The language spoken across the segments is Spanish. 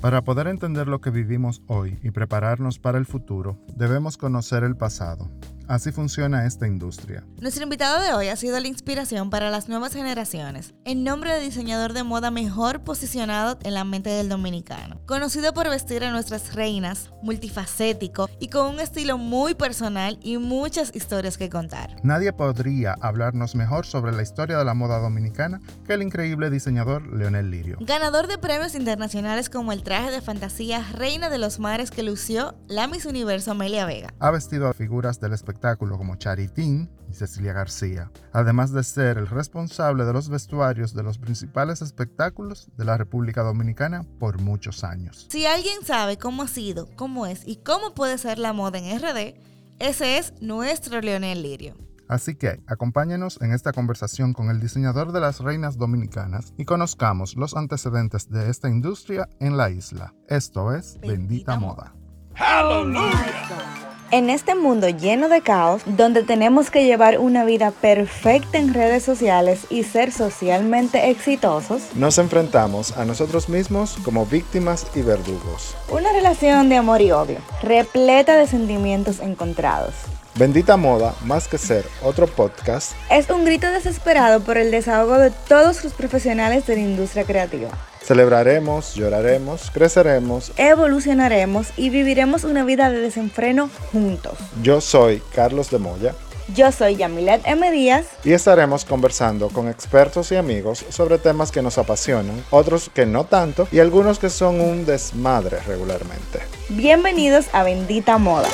Para poder entender lo que vivimos hoy y prepararnos para el futuro, debemos conocer el pasado. Así funciona esta industria. Nuestro invitado de hoy ha sido la inspiración para las nuevas generaciones, en nombre de diseñador de moda mejor posicionado en la mente del dominicano. Conocido por vestir a nuestras reinas, multifacético y con un estilo muy personal y muchas historias que contar. Nadie podría hablarnos mejor sobre la historia de la moda dominicana que el increíble diseñador Leonel Lirio. Ganador de premios internacionales como el traje de fantasía Reina de los Mares que lució la Miss Universo Amelia Vega. Ha vestido a figuras del espectáculo como Charitín y Cecilia García, además de ser el responsable de los vestuarios de los principales espectáculos de la República Dominicana por muchos años. Si alguien sabe cómo ha sido, cómo es y cómo puede ser la moda en RD, ese es nuestro Leonel Lirio. Así que acompáñenos en esta conversación con el diseñador de las reinas dominicanas y conozcamos los antecedentes de esta industria en la isla. Esto es Bendita, Moda. ¡Aleluya! En este mundo lleno de caos, donde tenemos que llevar una vida perfecta en redes sociales y ser socialmente exitosos, nos enfrentamos a nosotros mismos como víctimas y verdugos. Una relación de amor y odio, repleta de sentimientos encontrados. Bendita Moda, más que ser otro podcast, es un grito desesperado por el desahogo de todos los profesionales de la industria creativa. Celebraremos, lloraremos, creceremos, evolucionaremos y viviremos una vida de desenfreno juntos. Yo soy Carlos de Moya. Yo soy Yamilet M. Díaz. Y estaremos conversando con expertos y amigos sobre temas que nos apasionan, otros que no tanto y algunos que son un desmadre regularmente. Bienvenidos a Bendita Moda.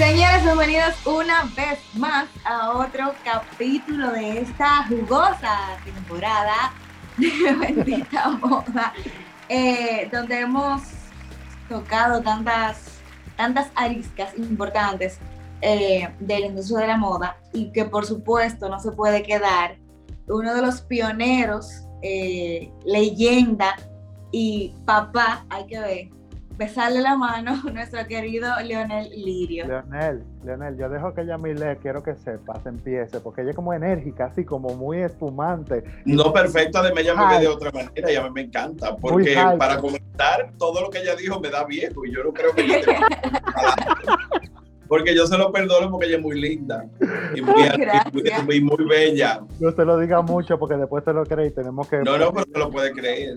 Señores, bienvenidos una vez más a otro capítulo de esta jugosa temporada de Bendita Moda, eh, donde hemos tocado tantas, tantas ariscas importantes eh, de la industria de la moda y que por supuesto no se puede quedar uno de los pioneros, eh, leyenda y papá, hay que ver, besarle la mano a nuestro querido Leonel Lirio. Leonel, Leonel, yo dejo que ella Yamile, quiero que sepas, empiece, porque ella es como enérgica, así como muy espumante. No, perfecto, además ella me ve de otra manera, ella me encanta, porque para comentar todo lo que ella dijo me da viejo y yo no creo que ella Porque yo se lo perdono porque ella es muy linda y muy, muy, bella. No se lo diga mucho porque después se lo cree y tenemos que... No, no, pero se lo puede creer.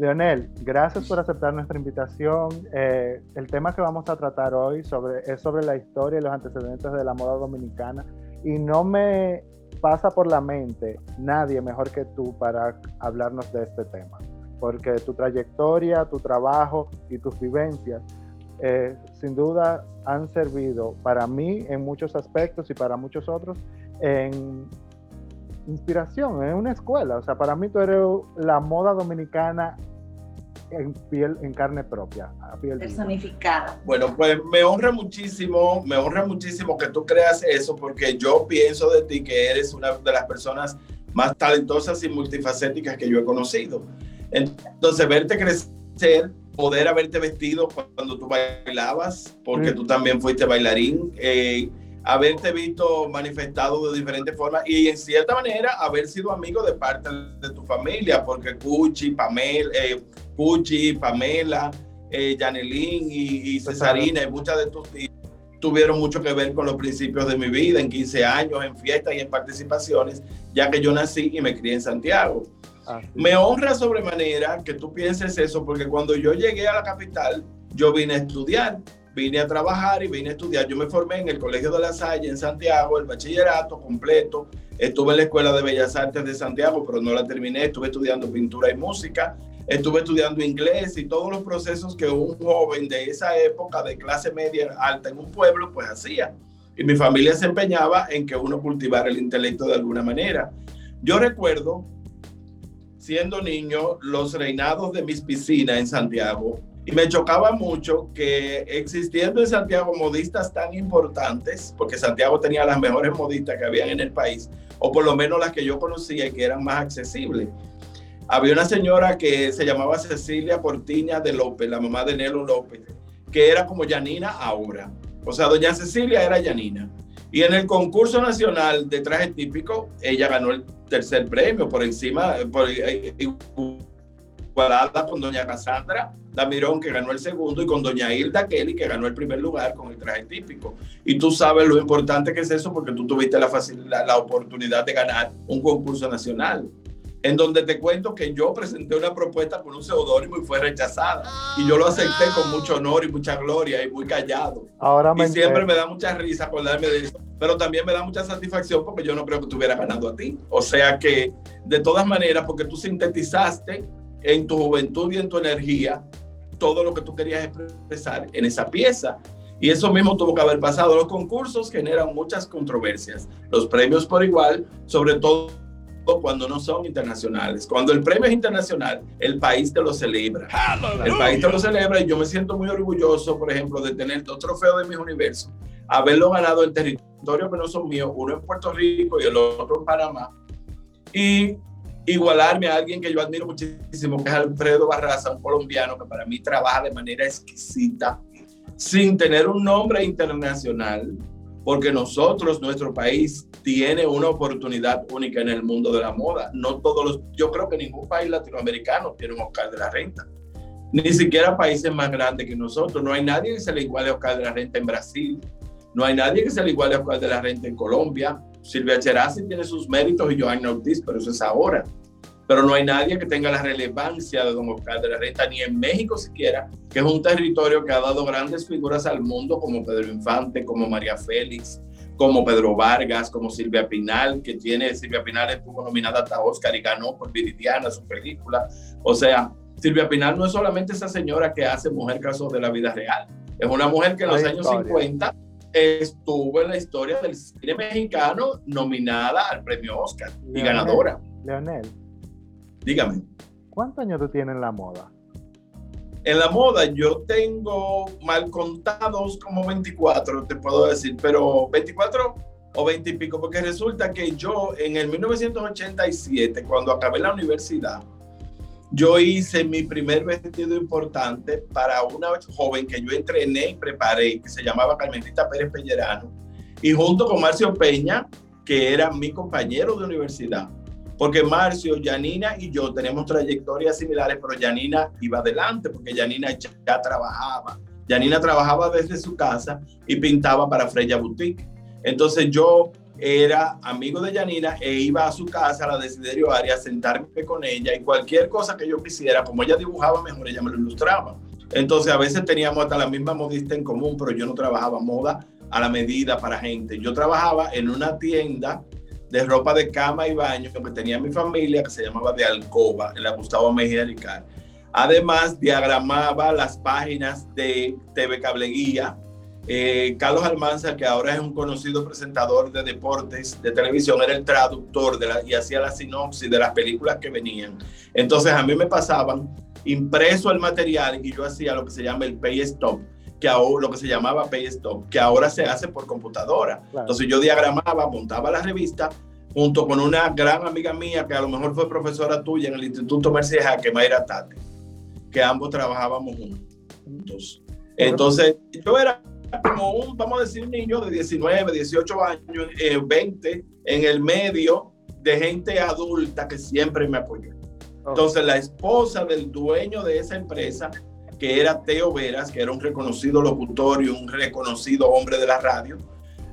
Leonel, gracias por aceptar nuestra invitación. Eh, el tema que vamos a tratar hoy sobre, es sobre la historia y los antecedentes de la moda dominicana y no me pasa por la mente nadie mejor que tú para hablarnos de este tema, porque tu trayectoria, tu trabajo y tus vivencias eh, sin duda han servido para mí en muchos aspectos y para muchos otros en inspiración, en una escuela. O sea, para mí tú eres la moda dominicana en piel, en carne propia, a piel personificada. Bueno, pues me honra muchísimo, me honra muchísimo que tú creas eso, porque yo pienso de ti que eres una de las personas más talentosas y multifacéticas que yo he conocido. Entonces, verte crecer, poder haberte vestido cuando tú bailabas, porque tú también fuiste bailarín, eh, haberte visto manifestado de diferentes formas y en cierta manera haber sido amigo de parte de tu familia, porque Cuchi, Pamela, eh, Cuchi, Pamela, eh, y, y, Cesarina y muchas de tus tías tuvieron mucho que ver con los principios de mi vida, en 15 años, en fiestas y en participaciones, ya que yo nací y me crié en Santiago. Ah, me honra sobremanera que tú pienses eso, porque cuando yo llegué a la capital, yo vine a estudiar vine a trabajar y vine a estudiar. Yo me formé en el Colegio de la Salle en Santiago, el bachillerato completo. Estuve en la Escuela de Bellas Artes de Santiago, pero no la terminé. Estuve estudiando pintura y música. Estuve estudiando inglés y todos los procesos que un joven de esa época de clase media alta en un pueblo pues hacía. Y mi familia se empeñaba en que uno cultivara el intelecto de alguna manera. Yo recuerdo, siendo niño, los reinados de mis piscinas en Santiago y me chocaba mucho que existiendo en Santiago modistas tan importantes, porque Santiago tenía las mejores modistas que habían en el país, o por lo menos las que yo conocía y que eran más accesibles. Había una señora que se llamaba Cecilia Cortiña de López, la mamá de Nelo López, que era como Yanina ahora. O sea, doña Cecilia era Yanina. Y en el concurso nacional de traje típico, ella ganó el tercer premio, por encima, eh, igualada con doña Cassandra Damirón, que ganó el segundo, y con doña Hilda Kelly, que ganó el primer lugar con el traje típico. Y tú sabes lo importante que es eso, porque tú tuviste la, la, la oportunidad de ganar un concurso nacional en donde te cuento que yo presenté una propuesta con un seudónimo y fue rechazada. y yo lo acepté con mucho honor y mucha gloria y muy callado. Ahora me y siempre me da mucha risa acordarme de eso, pero también me da mucha satisfacción porque yo no creo que estuviera ganando a ti. O sea que, de todas maneras, porque tú sintetizaste en tu juventud y en tu energía todo lo que tú querías expresar en esa pieza. Y eso mismo tuvo que haber pasado. Los concursos generan muchas controversias. Los premios por igual, sobre todo cuando no son internacionales. Cuando el premio es internacional, el país te lo celebra. El país te lo celebra y yo me siento muy orgulloso, por ejemplo, de tener dos trofeos de mis universos, haberlo ganado en territorio que no son míos, uno en Puerto Rico y el otro en Panamá, y igualarme a alguien que yo admiro muchísimo, que es Alfredo Barraza, un colombiano que para mí trabaja de manera exquisita, sin tener un nombre internacional, porque nosotros, nuestro país, tiene una oportunidad única en el mundo de la moda. No todos los, yo creo que ningún país latinoamericano tiene un Oscar de la Renta. Ni siquiera países más grandes que nosotros. No hay nadie que se le iguale a Oscar de la Renta en Brasil. No hay nadie que se le iguale a Oscar de la Renta en Colombia. Silvia Cherasi tiene sus méritos y Joanna Ortiz, pero eso es ahora pero no hay nadie que tenga la relevancia de don Oscar de la Renta, ni en México siquiera, que es un territorio que ha dado grandes figuras al mundo como Pedro Infante, como María Félix, como Pedro Vargas, como Silvia Pinal, que tiene, Silvia Pinal estuvo nominada hasta Oscar y ganó por Viridiana, su película. O sea, Silvia Pinal no es solamente esa señora que hace mujer casos de la vida real, es una mujer que en los años 50 estuvo en la historia del cine mexicano nominada al premio Oscar y ganadora. Leonel, Dígame. ¿Cuántos años tú tienes en la moda? En la moda yo tengo mal contados como 24, te puedo decir, pero 24 o 20 y pico, porque resulta que yo en el 1987, cuando acabé la universidad, yo hice mi primer vestido importante para una joven que yo entrené y preparé, que se llamaba Carmelita Pérez Pellerano, y junto con Marcio Peña, que era mi compañero de universidad, porque Marcio, Janina y yo tenemos trayectorias similares, pero Janina iba adelante porque Janina ya, trabajaba. Janina trabajaba desde su casa y pintaba para Freya Boutique. Entonces yo era amigo de Janina e iba a su casa, a la Desiderio Aria, a sentarme con ella y cualquier cosa que yo quisiera, como ella dibujaba mejor, ella me lo ilustraba. Entonces a veces teníamos hasta la misma modista en común, pero yo no trabajaba moda a la medida para gente. Yo trabajaba en una tienda de ropa de cama y baño que tenía mi familia, que se llamaba de Alcoba, en la Gustavo Mejía Ricard. Además, diagramaba las páginas de TV Cableguía. Eh, Carlos Almanza, que ahora es un conocido presentador de deportes de televisión, era el traductor de la, y hacía la sinopsis de las películas que venían. Entonces, a mí me pasaban impreso el material y yo hacía lo que se llama el pay stop, que ahora, lo que se llamaba Pay Stop, que ahora se hace por computadora. Entonces yo diagramaba, montaba la revista junto con una gran amiga mía que a lo mejor fue profesora tuya en el Instituto Mercedes que Mayra Tate, que ambos trabajábamos juntos. Entonces yo era como un, vamos a decir, niño de 19, 18 años, 20, eh, en el medio de gente adulta que siempre me apoyó. Entonces la esposa del dueño de esa empresa que era Teo Veras, que era un reconocido locutor y un reconocido hombre de la radio,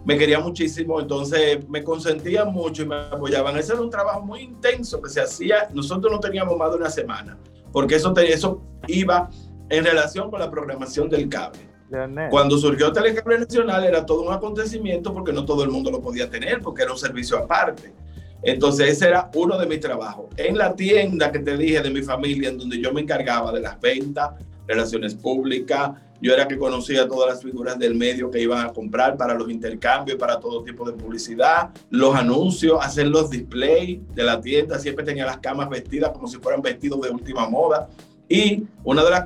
me quería muchísimo, entonces me consentía mucho y me apoyaban. Ese era un trabajo muy intenso que se hacía, nosotros no teníamos más de una semana, porque eso, eso iba en relación con la programación del cable. Cuando surgió Telecable Nacional era todo un acontecimiento porque no todo el mundo lo podía tener, porque era un servicio aparte. Entonces ese era uno de mis trabajos. En la tienda que te dije de mi familia, en donde yo me encargaba de las ventas, relaciones públicas, yo era que conocía todas las figuras del medio que iban a comprar para los intercambios, para todo tipo de publicidad, los anuncios, hacer los displays de la tienda, siempre tenía las camas vestidas como si fueran vestidos de última moda. Y una de las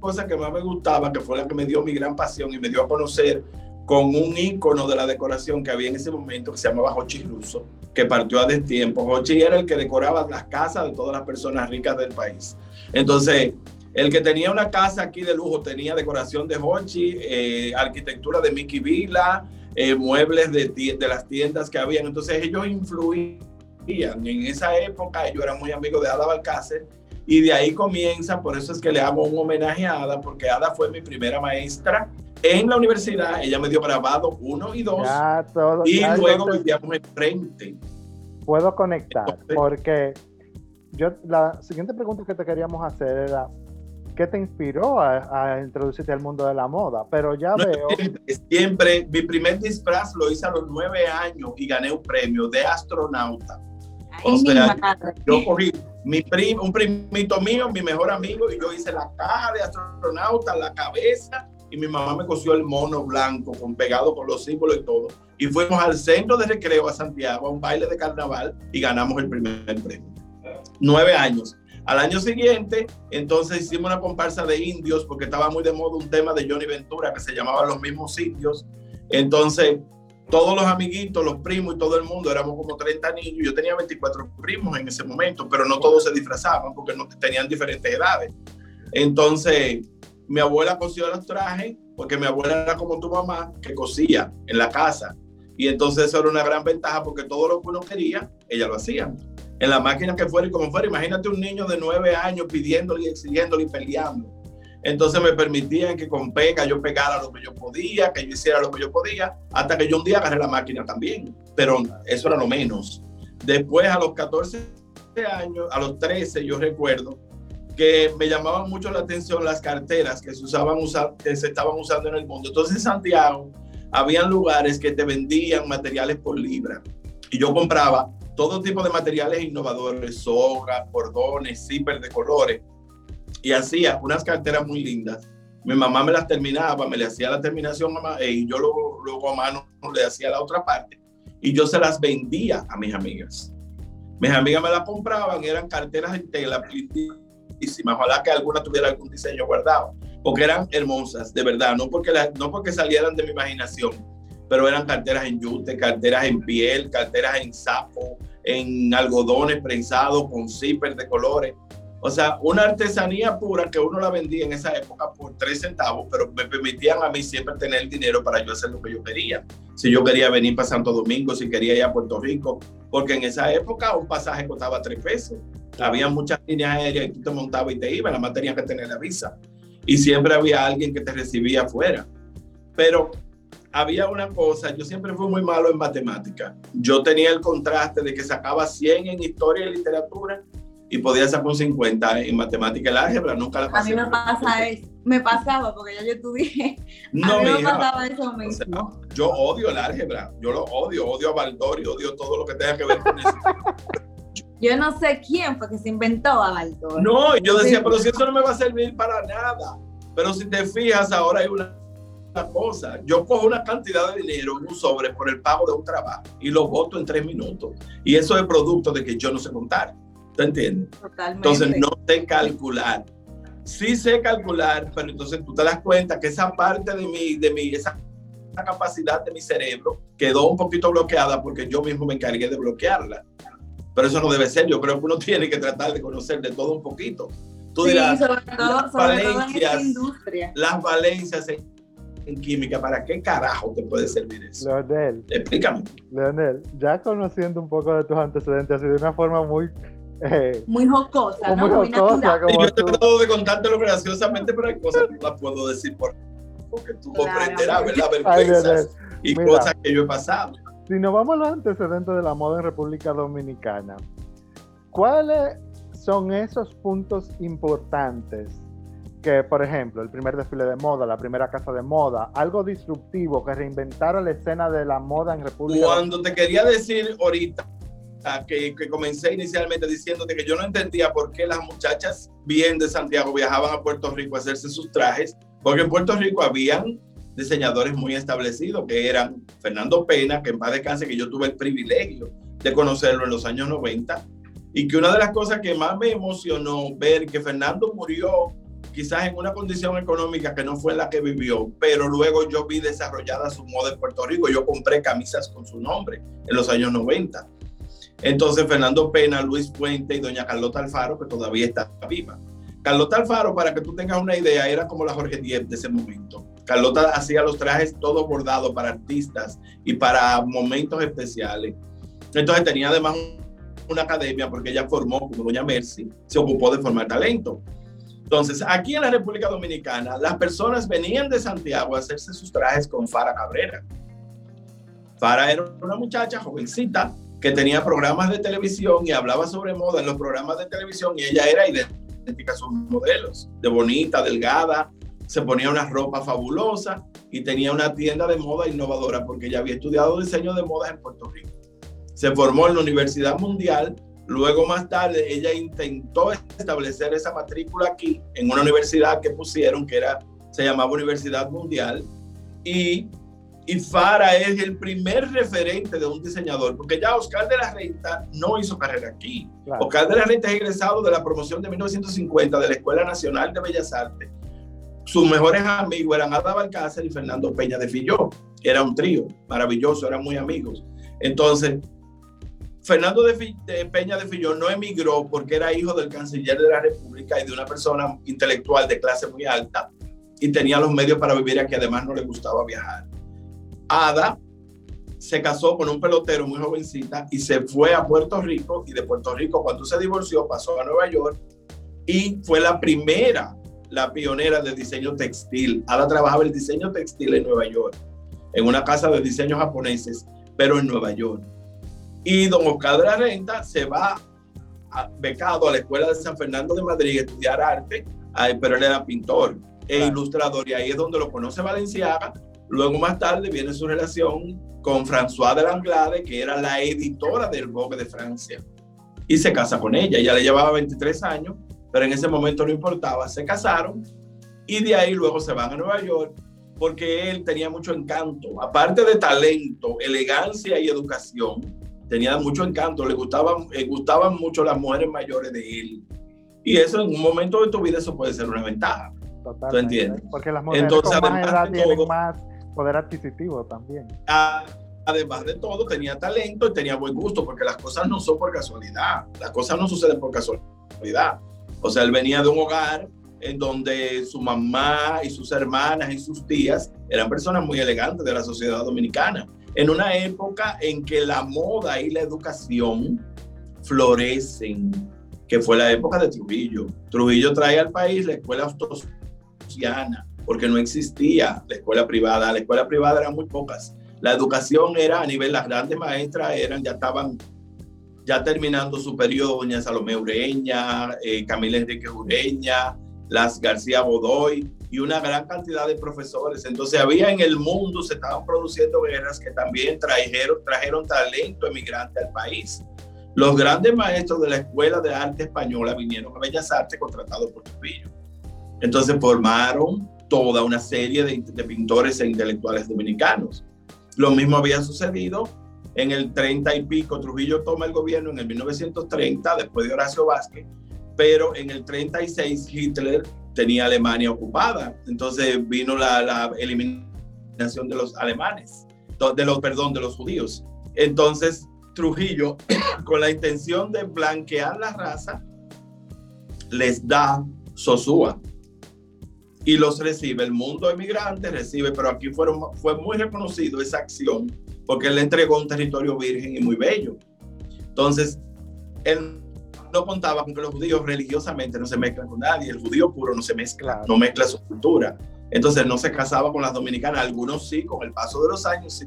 cosas que más me gustaba, que fue la que me dio mi gran pasión y me dio a conocer con un ícono de la decoración que había en ese momento que se llamaba Hochi Russo, que partió a destiempo. Hochi era el que decoraba las casas de todas las personas ricas del país. Entonces, el que tenía una casa aquí de lujo tenía decoración de Hochi, eh, arquitectura de Mickey Villa, eh, muebles de, de, las tiendas que habían. Entonces ellos influían En esa época yo era muy amigo de Ada Balcácer y de ahí comienza, por eso es que le hago un homenaje a Ada, porque Ada fue mi primera maestra en la universidad. Ella me dio grabado uno y dos. y luego vivíamos enfrente. Puedo conectar, porque yo la siguiente pregunta que te queríamos hacer era, ¿qué te inspiró a, introducirte al mundo de la moda? Pero ya veo... Siempre, mi primer disfraz lo hice a los nueve años y gané un premio de astronauta. o sea, yo cogí mi primo, un primito mío, mi mejor amigo, y yo hice la caja de astronauta, la cabeza, y mi mamá me cosió el mono blanco con pegado con los símbolos y todo. Y fuimos al centro de recreo a Santiago a un baile de carnaval y ganamos el primer premio. Nueve años. Al año siguiente, entonces hicimos una comparsa de indios porque estaba muy de moda un tema de Johnny Ventura que se llamaba Los mismos indios. Entonces todos los amiguitos, los primos y todo el mundo, éramos como 30 niños. Yo tenía 24 primos en ese momento, pero no todos se disfrazaban porque no, tenían diferentes edades. Entonces, mi abuela cosió los trajes porque mi abuela era como tu mamá, que cosía en la casa. Y entonces eso era una gran ventaja porque todo lo que uno quería, ella lo hacía. En la máquina que fuera y como fuera, imagínate un niño de nueve años pidiéndole y exigiéndole y peleando. Entonces me permitían que con pega yo pegara lo que yo podía, que yo hiciera lo que yo podía, hasta que yo un día agarré la máquina también. Pero eso era lo menos. Después, a los 14 años, a los 13, yo recuerdo que me llamaban mucho la atención las carteras que se, usaban, que se estaban usando en el mundo. Entonces en Santiago habían lugares que te vendían materiales por libra. Y yo compraba todo tipo de materiales innovadores, soga, cordones, zipper de colores. Y hacía unas carteras muy lindas. Mi mamá me las terminaba, me le hacía la terminación mamá, y yo luego, a mano le hacía la otra parte. Y yo se las vendía a mis amigas. Mis amigas me las compraban, eran carteras en tela, ojalá que alguna tuviera algún diseño guardado, porque eran hermosas, de verdad, no porque, no porque salieran de mi imaginación, pero eran carteras en yute, carteras en piel, carteras en sapo, en algodones prensados con zipper de colores. O sea, una artesanía pura que uno la vendía en esa época por tres centavos, pero me permitían a mí siempre tener dinero para yo hacer lo que yo quería. Si yo quería venir para Santo Domingo, si quería ir a Puerto Rico, porque en esa época un pasaje costaba tres pesos. Había muchas líneas aéreas y tú te montabas y te ibas, la más tenías que tener la visa. Y siempre había alguien que te recibía afuera. Pero había una cosa, yo siempre fui muy malo en matemática. Yo tenía el contraste de que sacaba 100 en historia y literatura y podía sacar un 50 en matemática y el álgebra, nunca la pasé. A mí me pasa eso, me pasaba porque ya yo estudié. No, a mí me pasaba eso mismo. yo odio el álgebra, yo lo odio, odio a Baldori, odio todo lo que tenga que ver con eso. yo no sé quién fue que se inventó a Baldori. No, yo decía, pero si eso no me va a servir para nada. Pero si te fijas, ahora hay una cosa. Yo cojo una cantidad de dinero en un sobre por el pago de un trabajo y lo voto en tres minutos. Y eso es producto de que yo no sé contar. ¿Te entiendes? Totalmente. Entonces no sé calcular. Sí sé calcular, pero entonces tú te das cuenta que esa parte de mi, de mi, esa capacidad de mi cerebro quedó un poquito bloqueada porque yo mismo me encargué de bloquearla. Pero eso no debe ser. Yo creo que uno tiene que tratar de conocer de todo un poquito. Tú dirás, sobre todo, las, valencias, las valencias en química, ¿para qué carajo te puede servir eso? Leonel. Explícame. Leonel, ya conociendo un poco de tus antecedentes, así de una forma muy eh, muy jocosa, ¿no? Muy jocosa. Como yo he tratado de contártelo graciosamente, pero hay cosas que no las puedo decir por, porque tú comprenderás, ¿verdad? Vergüenzas y cosas que yo he pasado. Si nos vamos a los antecedentes de la moda en República Dominicana, ¿cuáles son esos puntos importantes que, por ejemplo, el primer desfile de moda, la primera casa de moda, algo disruptivo que reinventara la escena de la moda en República Cuando te quería decir ahorita que, que, comencé inicialmente diciéndote que yo no entendía por qué las muchachas bien de Santiago viajaban a Puerto Rico a hacerse sus trajes, porque en Puerto Rico habían diseñadores muy establecidos, que eran Fernando Pena, que en paz descanse, que yo tuve el privilegio de conocerlo en los años 90, y que una de las cosas que más me emocionó ver que Fernando murió quizás en una condición económica que no fue la que vivió, pero luego yo vi desarrollada su moda en Puerto Rico, yo compré camisas con su nombre en los años 90. Entonces, Fernando Pena, Luis Fuente y doña Carlota Alfaro, que todavía está viva. Carlota Alfaro, para que tú tengas una idea, era como la Jorge Diez de ese momento. Carlota hacía los trajes todos bordados para artistas y para momentos especiales. Entonces tenía además una academia porque ella formó, como doña Mercy, se ocupó de formar talento. Entonces, aquí en la República Dominicana, las personas venían de Santiago a hacerse sus trajes con Fara Cabrera. Fara era una muchacha jovencita que tenía programas de televisión y hablaba sobre moda en los programas de televisión y ella era idéntica a sus modelos, de bonita, delgada, se ponía una ropa fabulosa y tenía una tienda de moda innovadora porque ella había estudiado diseño de moda en Puerto Rico. Se formó en la Universidad Mundial, luego más tarde ella intentó establecer esa matrícula aquí en una universidad que pusieron que era se llamaba Universidad Mundial y y Fara es el primer referente de un diseñador, porque ya Oscar de la Renta no hizo carrera aquí. Oscar de la Renta es egresado de la promoción de 1950 de la Escuela Nacional de Bellas Artes. Sus mejores amigos eran Ada Balcácer y Fernando Peña de Filló. Era un trío maravilloso, eran muy amigos. Entonces, Fernando de, Peña de Filló no emigró porque era hijo del canciller de la República y de una persona intelectual de clase muy alta y tenía los medios para vivir aquí, además no le gustaba viajar. Ada se casó con un pelotero muy jovencita y se fue a Puerto Rico y de Puerto Rico cuando se divorció pasó a Nueva York y fue la primera, la pionera de diseño textil. Ada trabajaba el diseño textil en Nueva York, en una casa de diseño japoneses, pero en Nueva York. Y don Oscar de la Renta se va becado a la Escuela de San Fernando de Madrid a estudiar arte, pero él era pintor e ilustrador y ahí es donde lo conoce Valenciaga Luego más tarde viene su relación con François de Langlade, que era la editora del Vogue de Francia, y se casa con ella. Ella le llevaba 23 años, pero en ese momento no importaba. Se casaron y de ahí luego se van a Nueva York porque él tenía mucho encanto. Aparte de talento, elegancia y educación, tenía mucho encanto. Le gustaban, le gustaban mucho las mujeres mayores de él. Y eso en un momento de tu vida eso puede ser una ventaja. Totalmente. ¿Tú entiendes? Porque las mujeres Entonces, con más edad tienen más poder adquisitivo también. además de todo, tenía talento y tenía buen gusto, porque las cosas no son por casualidad, las cosas no suceden por casualidad. O sea, él venía de un hogar en donde su mamá y sus hermanas y sus tías eran personas muy elegantes de la sociedad dominicana, en una época en que la moda y la educación florecen, que fue la época de Trujillo. Trujillo trae al país la escuela ostosiana, porque no existía la escuela privada. La escuela privada eran muy pocas. La educación era a nivel, las grandes maestras eran, ya estaban ya terminando su periodo, doña Salomé Ureña, eh, Camila Enrique Ureña, las García Godoy y una gran cantidad de profesores. Entonces había en el mundo, se estaban produciendo guerras que también trajeron, trajeron talento emigrante al país. Los grandes maestros de la Escuela de Arte Española vinieron a Bellas Artes contratados por Trujillo. Entonces formaron toda una serie de, pintores e intelectuales dominicanos. Lo mismo había sucedido en el 30 y pico, Trujillo toma el gobierno en el 1930, después de Horacio Vázquez, pero en el 36 Hitler tenía Alemania ocupada, entonces vino la, eliminación de los alemanes, de los, perdón, de los judíos. Entonces Trujillo, con la intención de blanquear la raza, les da Sosúa, y los recibe. El mundo emigrante recibe, pero aquí fueron, fue muy reconocido esa acción porque él le entregó un territorio virgen y muy bello. Entonces, él no contaba con que los judíos religiosamente no se mezclan con nadie, el judío puro no se mezcla, no mezcla su cultura. Entonces no se casaba con las dominicanas, algunos sí, con el paso de los años sí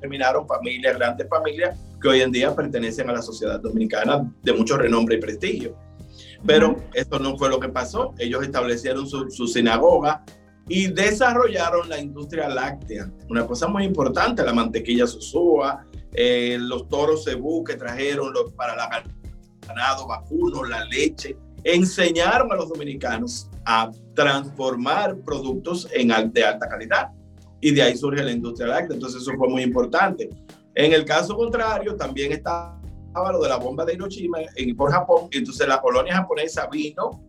terminaron familias, grandes familias que hoy en día pertenecen a la sociedad dominicana de mucho renombre y prestigio. Pero eso no fue lo que pasó. Ellos establecieron su, sinagoga y desarrollaron la industria láctea. Una cosa muy importante, la mantequilla Sosúa, eh, los toros cebú que trajeron los, para la ganado vacuno, la leche. Enseñaron a los dominicanos a transformar productos en, de alta calidad. Y de ahí surge la industria láctea. Entonces eso fue muy importante. En el caso contrario, también está lo de la bomba de Hiroshima en, por Japón. Entonces la colonia japonesa vino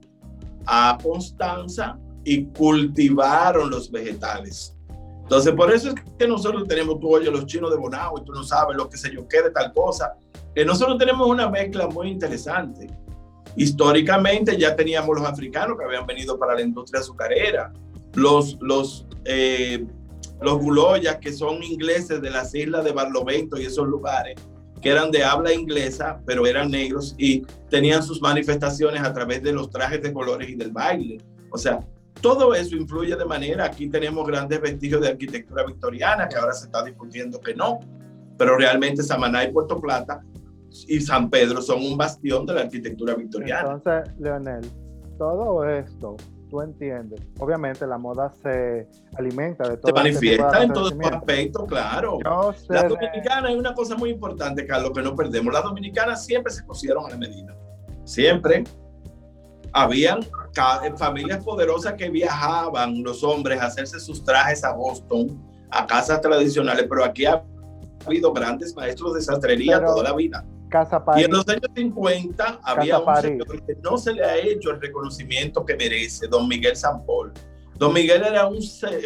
a Constanza y cultivaron los vegetales. Entonces, por eso es que nosotros tenemos, tú oye, los chinos de Bonao y tú no sabes lo que sé yo qué de tal cosa. Que nosotros tenemos una mezcla muy interesante. Históricamente ya teníamos los africanos que habían venido para la industria azucarera, los, los, eh, los guloyas que son ingleses de las islas de Barlovento y esos lugares, que eran de habla inglesa, pero eran negros y tenían sus manifestaciones a través de los trajes de colores y del baile. O sea, todo eso influye de manera, aquí tenemos grandes vestigios de arquitectura victoriana, que ahora se está discutiendo que no, pero realmente Samaná y Puerto Plata y San Pedro son un bastión de la arquitectura victoriana. Entonces, Leonel, todo esto, tú entiendes, obviamente la moda se alimenta de todo. Se este manifiesta en todos los aspectos, claro. La dominicana es una cosa muy importante, Carlos, que no perdemos. Las dominicanas siempre se cosieron a la medida. Siempre. Habían familias poderosas que viajaban, los hombres, a hacerse sus trajes a Boston, a casas tradicionales, pero aquí ha habido grandes maestros de sastrería toda la vida. Casa Y en los años 50 había un señor que no se le ha hecho el reconocimiento que merece, don Miguel Sampol. Don Miguel era un,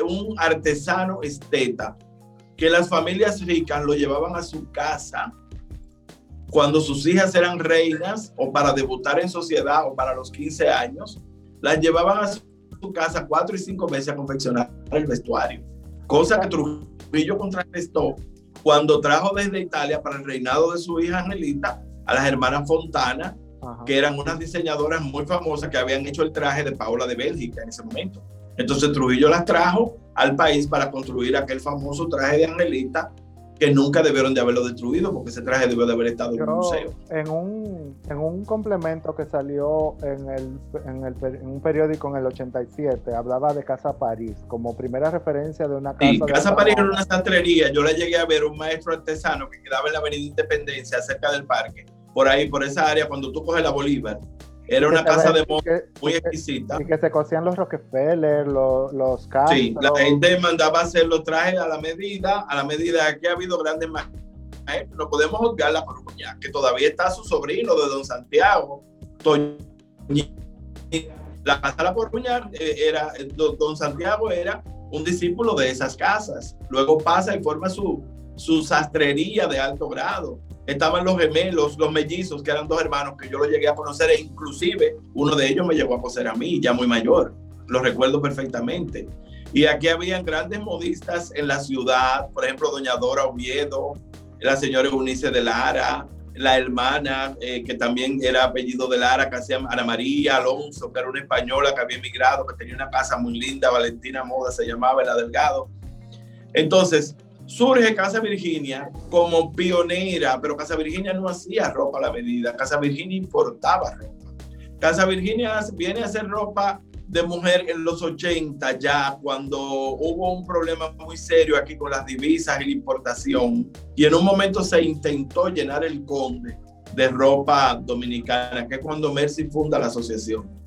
un artesano esteta que las familias ricas lo llevaban a su casa cuando sus hijas eran reinas o para debutar en sociedad o para los 15 años, las llevaban a su casa cuatro y cinco meses a confeccionar el vestuario, cosa que Trujillo contrarrestó cuando trajo desde Italia para el reinado de su hija Angelita a las hermanas Fontana, que eran unas diseñadoras muy famosas que habían hecho el traje de Paola de Bélgica en ese momento. Entonces Trujillo las trajo al país para construir aquel famoso traje de Angelita que nunca debieron de haberlo destruido porque ese traje debió de haber estado en un museo. En un, en un complemento que salió en, el, en, el, en, un periódico en el 87, hablaba de Casa París como primera referencia de una casa. Sí, Casa París era una sastrería. Yo la llegué a ver un maestro artesano que quedaba en la Avenida Independencia, cerca del parque, por ahí, por esa área, cuando tú coges la Bolívar era una casa de moda muy exquisita. Y que se cosían los Rockefeller, los, los Sí, la gente mandaba hacer los trajes a la medida, a la medida que ha habido grandes maestros. No podemos juzgar la Coruña, que todavía está su sobrino de Don Santiago, La casa de la Coruña eh, era, eh, Don Santiago era un discípulo de esas casas. Luego pasa y forma su, su sastrería de alto grado estaban los gemelos, los mellizos, que eran dos hermanos que yo lo llegué a conocer e inclusive uno de ellos me llegó a conocer a mí, ya muy mayor, lo recuerdo perfectamente. Y aquí habían grandes modistas en la ciudad, por ejemplo, doña Dora Oviedo, la señora Eunice de Lara, la hermana, eh, que también era apellido de Lara, que hacía Ana María Alonso, que era una española que había emigrado, que tenía una casa muy linda, Valentina Moda se llamaba, la Delgado. Entonces, surge Casa Virginia como pionera, pero Casa Virginia no hacía ropa a la medida, Casa Virginia importaba ropa. Casa Virginia viene a hacer ropa de mujer en los 80 ya, cuando hubo un problema muy serio aquí con las divisas y la importación. Y en un momento se intentó llenar el conde de ropa dominicana, que es cuando Mercy funda la asociación.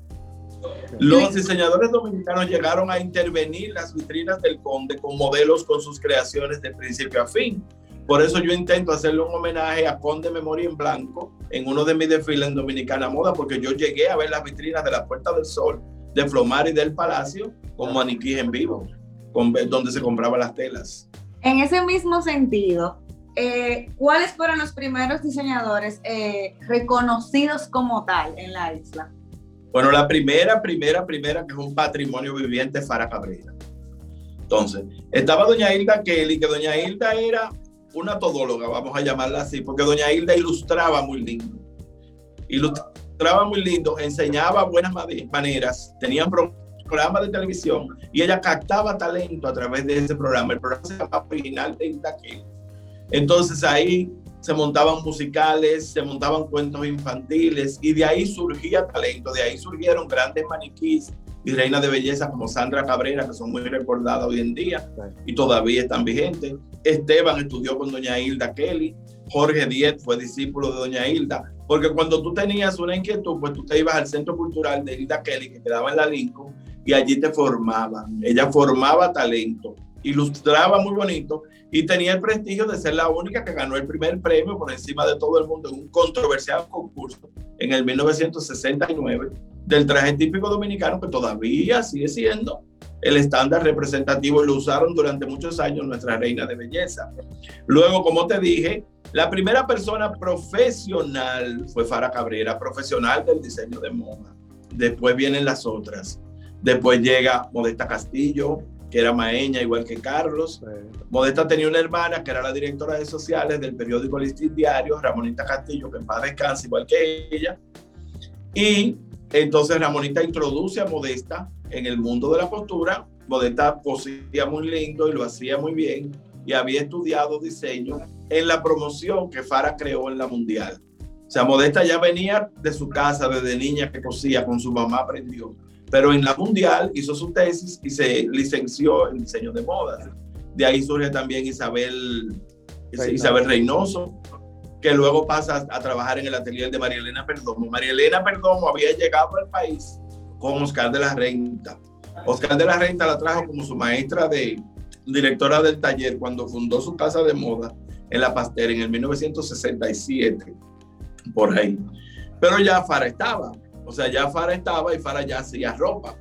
Los diseñadores dominicanos llegaron a intervenir las vitrinas del conde con modelos con sus creaciones de principio a fin. Por eso yo intento hacerle un homenaje a Conde Memoria en Blanco en uno de mis desfiles en Dominicana Moda, porque yo llegué a ver las vitrinas de la Puerta del Sol, de Flomar y del Palacio con maniquíes en vivo, con, donde se compraban las telas. En ese mismo sentido, eh, ¿cuáles fueron los primeros diseñadores eh, reconocidos como tal en la isla? Bueno, la primera, primera, primera, que es un patrimonio viviente, Fara Cabrera. Entonces, estaba doña Hilda Kelly, que doña Hilda era una todóloga, vamos a llamarla así, porque doña Hilda ilustraba muy lindo. Ilustraba muy lindo, enseñaba buenas maneras, tenía un programa de televisión y ella captaba talento a través de ese programa. El programa se llamaba Original de Hilda Kelly. Entonces ahí se montaban musicales, se montaban cuentos infantiles y de ahí surgía talento, de ahí surgieron grandes maniquís y reinas de belleza como Sandra Cabrera, que son muy recordadas hoy en día y todavía están vigentes. Esteban estudió con doña Hilda Kelly, Jorge Diez fue discípulo de doña Hilda, porque cuando tú tenías una inquietud, pues tú te ibas al Centro Cultural de Hilda Kelly, que quedaba en la Lincoln, y allí te formaban. Ella formaba talento, ilustraba muy bonito y tenía el prestigio de ser la única que ganó el primer premio por encima de todo el mundo en un controversial concurso en el 1969 del traje típico dominicano que todavía sigue siendo el estándar representativo y lo usaron durante muchos años nuestra reina de belleza. Luego, como te dije, la primera persona profesional fue Fara Cabrera, profesional del diseño de moda. Después vienen las otras. Después llega Modesta Castillo, que era maeña, igual que Carlos. Modesta tenía una hermana que era la directora de sociales del periódico Listín Diario, Ramonita Castillo, que en paz descansa, igual que ella. Y entonces Ramonita introduce a Modesta en el mundo de la postura. Modesta cosía muy lindo y lo hacía muy bien y había estudiado diseño en la promoción que Fara creó en la Mundial. O sea, Modesta ya venía de su casa desde niña que cosía, con su mamá aprendió. Pero en la Mundial hizo su tesis y se licenció en diseño de modas. De ahí surge también Isabel, Isabel Reynoso, que luego pasa a trabajar en el atelier de María Elena Perdomo. María Elena Perdomo había llegado al país con Oscar de la Renta. Oscar de la Renta la trajo como su maestra de directora del taller cuando fundó su casa de moda en La Pastera en el 1967, por ahí. Pero ya Fara estaba, o sea, ya Fara estaba y Fara ya hacía ropa.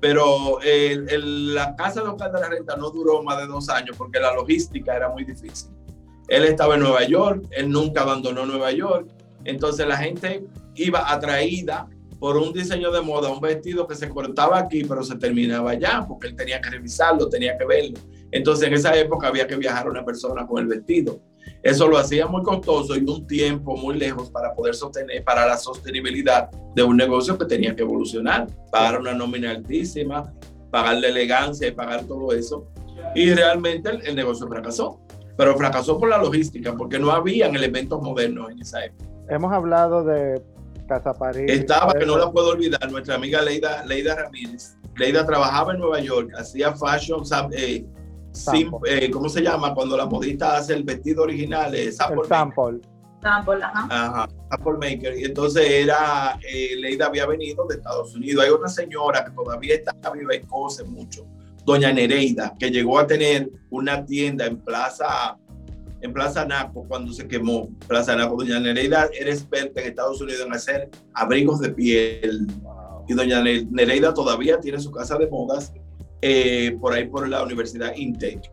Pero la casa Oscar de la Renta no duró más de dos años porque la logística era muy difícil. Él estaba en Nueva York, él nunca abandonó Nueva York, entonces la gente iba atraída por un diseño de moda, un vestido que se cortaba aquí, pero se terminaba allá, porque él tenía que revisarlo, tenía que verlo. Entonces en esa época había que viajar una persona con el vestido. Eso lo hacía muy costoso y un tiempo muy lejos para poder sostener, para la sostenibilidad de un negocio que tenía que evolucionar, pagar una nómina altísima, pagar la elegancia y pagar todo eso. Y realmente el, el negocio fracasó, pero fracasó por la logística, porque no habían elementos modernos en esa época. Hemos hablado de Casa París. Estaba, que no la puedo olvidar, nuestra amiga Leida, Leida Ramírez. Leida trabajaba en Nueva York, hacía fashion, eh, eh, ¿cómo se llama? Cuando la modista hace el vestido original, eh, sample. sample. Sample, ajá. Ajá, sample maker. Y entonces era, eh, Leida había venido de Estados Unidos. Hay una señora que todavía está viva y cose mucho, doña Nereida, que llegó a tener una tienda en Plaza en Plaza Naco cuando se quemó Plaza Naco. Doña Nereida era experta en Estados Unidos en hacer abrigos de piel. Y doña Nereida todavía tiene su casa de modas eh, por ahí por la Universidad Intec.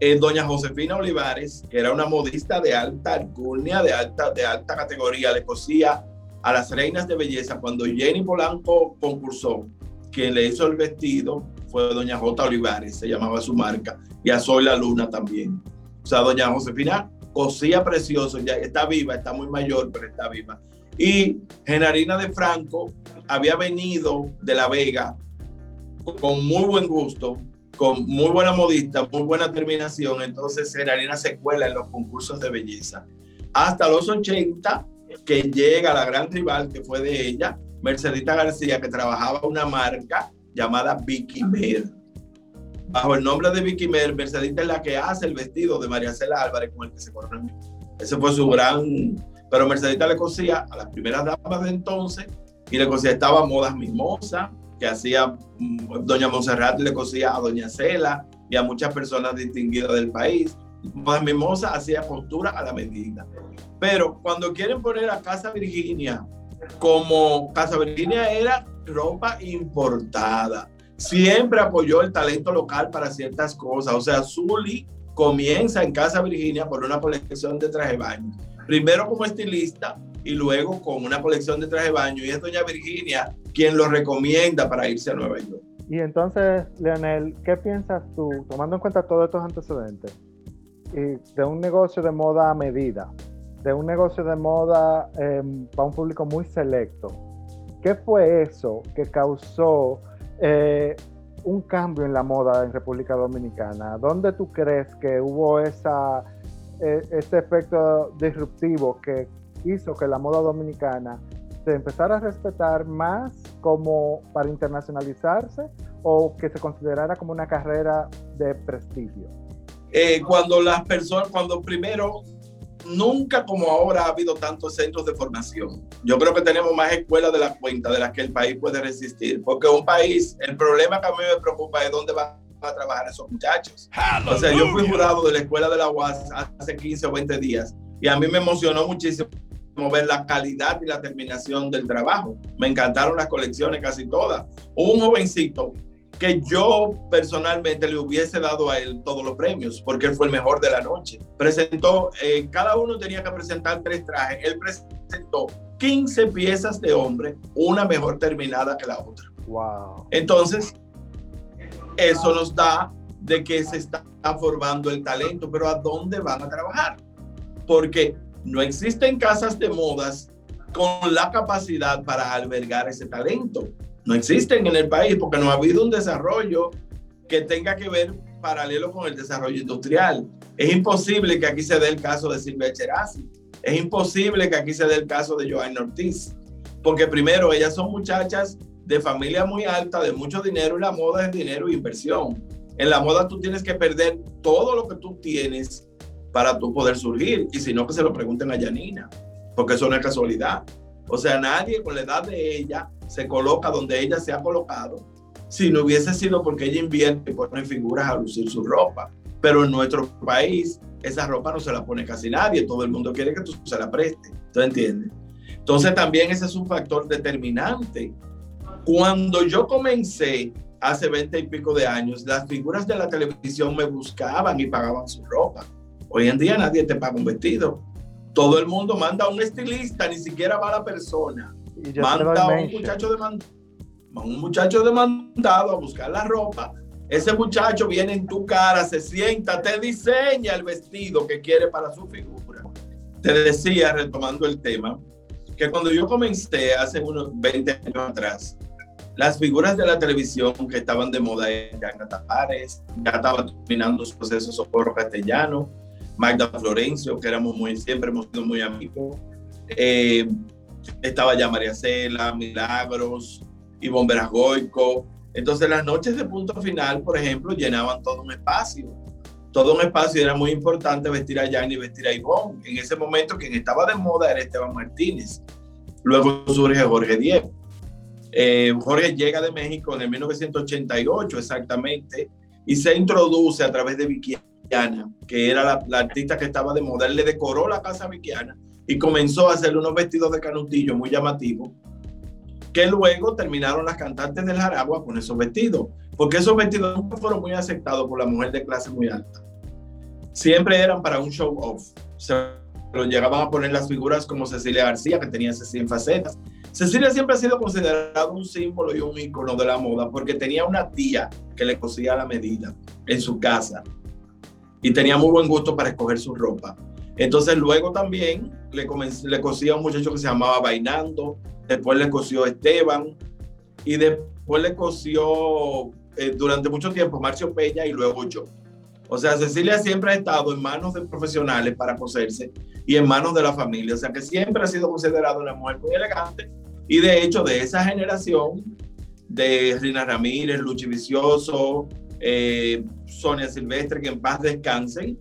Eh, doña Josefina Olivares, que era una modista de alta alcurnia, de alta, de alta categoría, le cosía a las reinas de belleza. Cuando Jenny Polanco concursó, quien le hizo el vestido fue doña J. Olivares, se llamaba su marca, y a Soy la Luna también. O sea, doña Josefina cosía precioso, ya está viva, está muy mayor, pero está viva. Y Genarina de Franco había venido de La Vega con muy buen gusto, con muy buena modista, muy buena terminación, entonces se cuela en los concursos de belleza. Hasta los 80, que llega la gran rival que fue de ella, Mercedita García, que trabajaba una marca llamada Vicky Mer. Bajo el nombre de Vicky Mer, Mercedita es la que hace el vestido de María Cela Álvarez con el que se corre. Ese fue su gran... Pero Mercedita le cosía a las primeras damas de entonces y le cosía, estaba modas mimosas, que hacía mm, doña Monserrat le cosía a doña Cela y a muchas personas distinguidas del país. Más Mimosa hacía postura a la medida. Pero cuando quieren poner a Casa Virginia como Casa Virginia era ropa importada, siempre apoyó el talento local para ciertas cosas. O sea, Zully comienza en Casa Virginia por una colección de traje baño. Primero como estilista y luego con una colección de traje de baño. Y es doña Virginia quien lo recomienda para irse a Nueva York. Y entonces, Leonel, ¿qué piensas tú, tomando en cuenta todos estos antecedentes, de un negocio de moda a medida, de un negocio de moda em, para un público muy selecto? ¿Qué fue eso que causó eh, un cambio en la moda en República Dominicana? ¿Dónde tú crees que hubo esa, e, ese efecto disruptivo que hizo que la moda dominicana se empezara a respetar más como para internacionalizarse o que se considerara como una carrera de prestigio? Eh, cuando las personas, cuando primero, nunca como ahora ha habido tantos centros de formación. Yo creo que tenemos más escuelas de la cuenta de las que el país puede resistir, porque un país, el problema que a mí me preocupa es dónde van a trabajar esos muchachos. O sea, yo fui jurado de la escuela de la UAS hace 15 o 20 días y a mí me emocionó muchísimo ver la calidad y la terminación del trabajo. Me encantaron las colecciones casi todas. Un jovencito que yo personalmente le hubiese dado a él todos los premios, porque él fue el mejor de la noche. Presentó, eh, cada uno tenía que presentar tres trajes. Él presentó 15 piezas de hombre, una mejor terminada que la otra. Wow. Entonces, eso nos da de que se está formando el talento, pero ¿a dónde van a trabajar? Porque no existen casas de modas con la capacidad para albergar ese talento. No existen en el país porque no ha habido un desarrollo que tenga que ver paralelo con el desarrollo industrial. Es imposible que aquí se dé el caso de Silvia Cherasi. Es imposible que aquí se dé el caso de Joanne Ortiz. Porque primero, ellas son muchachas de familia muy alta, de mucho dinero, y la moda es dinero e inversión. En la moda tú tienes que perder todo lo que tú tienes para tú poder surgir. Y si no, que se lo pregunten a Janina, porque eso no es casualidad. O sea, nadie con la edad de ella se coloca donde ella se ha colocado si no hubiese sido porque ella invierte y pone figuras a lucir su ropa. Pero en nuestro país, esa ropa no se la pone casi nadie. Todo el mundo quiere que tú se la prestes. ¿Tú entiendes? Entonces también ese es un factor determinante cuando yo comencé hace 20 y pico de años, las figuras de la televisión me buscaban y pagaban su ropa. Hoy en día nadie te paga un vestido. Todo el mundo manda a un estilista, ni siquiera va a la persona. Manda a un muchacho, demandado, un muchacho demandado a buscar la ropa. Ese muchacho viene en tu cara, se sienta, te diseña el vestido que quiere para su figura. Te decía, retomando el tema, que cuando yo comencé hace unos 20 años atrás, las figuras de la televisión que estaban de moda eran Tapares, ya estaba terminando su proceso Socorro Castellano, Magda Florencio, que éramos muy, siempre hemos sido muy amigos. Eh, estaba ya María Cela, Milagros, Ivonne Veragoico. Entonces las noches de punto final, por ejemplo, llenaban todo un espacio. Todo un espacio era muy importante vestir a Jan y vestir a Ivonne. En ese momento quien estaba de moda era Esteban Martínez. Luego surge Jorge Diego. Eh, Jorge llega de México en el 1988 exactamente y se introduce a través de Que era la, artista que estaba de moda. Le decoró la casa Viquiana y comenzó a hacerle unos vestidos de canutillo muy llamativos, que luego terminaron las cantantes del Jaragua con esos vestidos, porque esos vestidos nunca fueron muy aceptados por la mujer de clase muy alta. Siempre eran para un show off. Se lo llegaban a poner las figuras como Cecilia García, que tenía 100 facetas, Cecilia siempre ha sido considerado un símbolo y un ícono de la moda porque tenía una tía que le cosía la medida en su casa y tenía muy buen gusto para escoger su ropa. Entonces luego también le, le cosía a un muchacho que se llamaba Bainando, después le cosió Esteban y después le cosió eh, durante mucho tiempo Marcio Peña y luego yo. O sea, Cecilia siempre ha estado en manos de profesionales para coserse y en manos de la familia. O sea, que siempre ha sido considerada una mujer muy elegante. Y de hecho, de esa generación de Rina Ramírez, Luchi Vicioso, eh, Sonia Silvestre, que en paz descansen.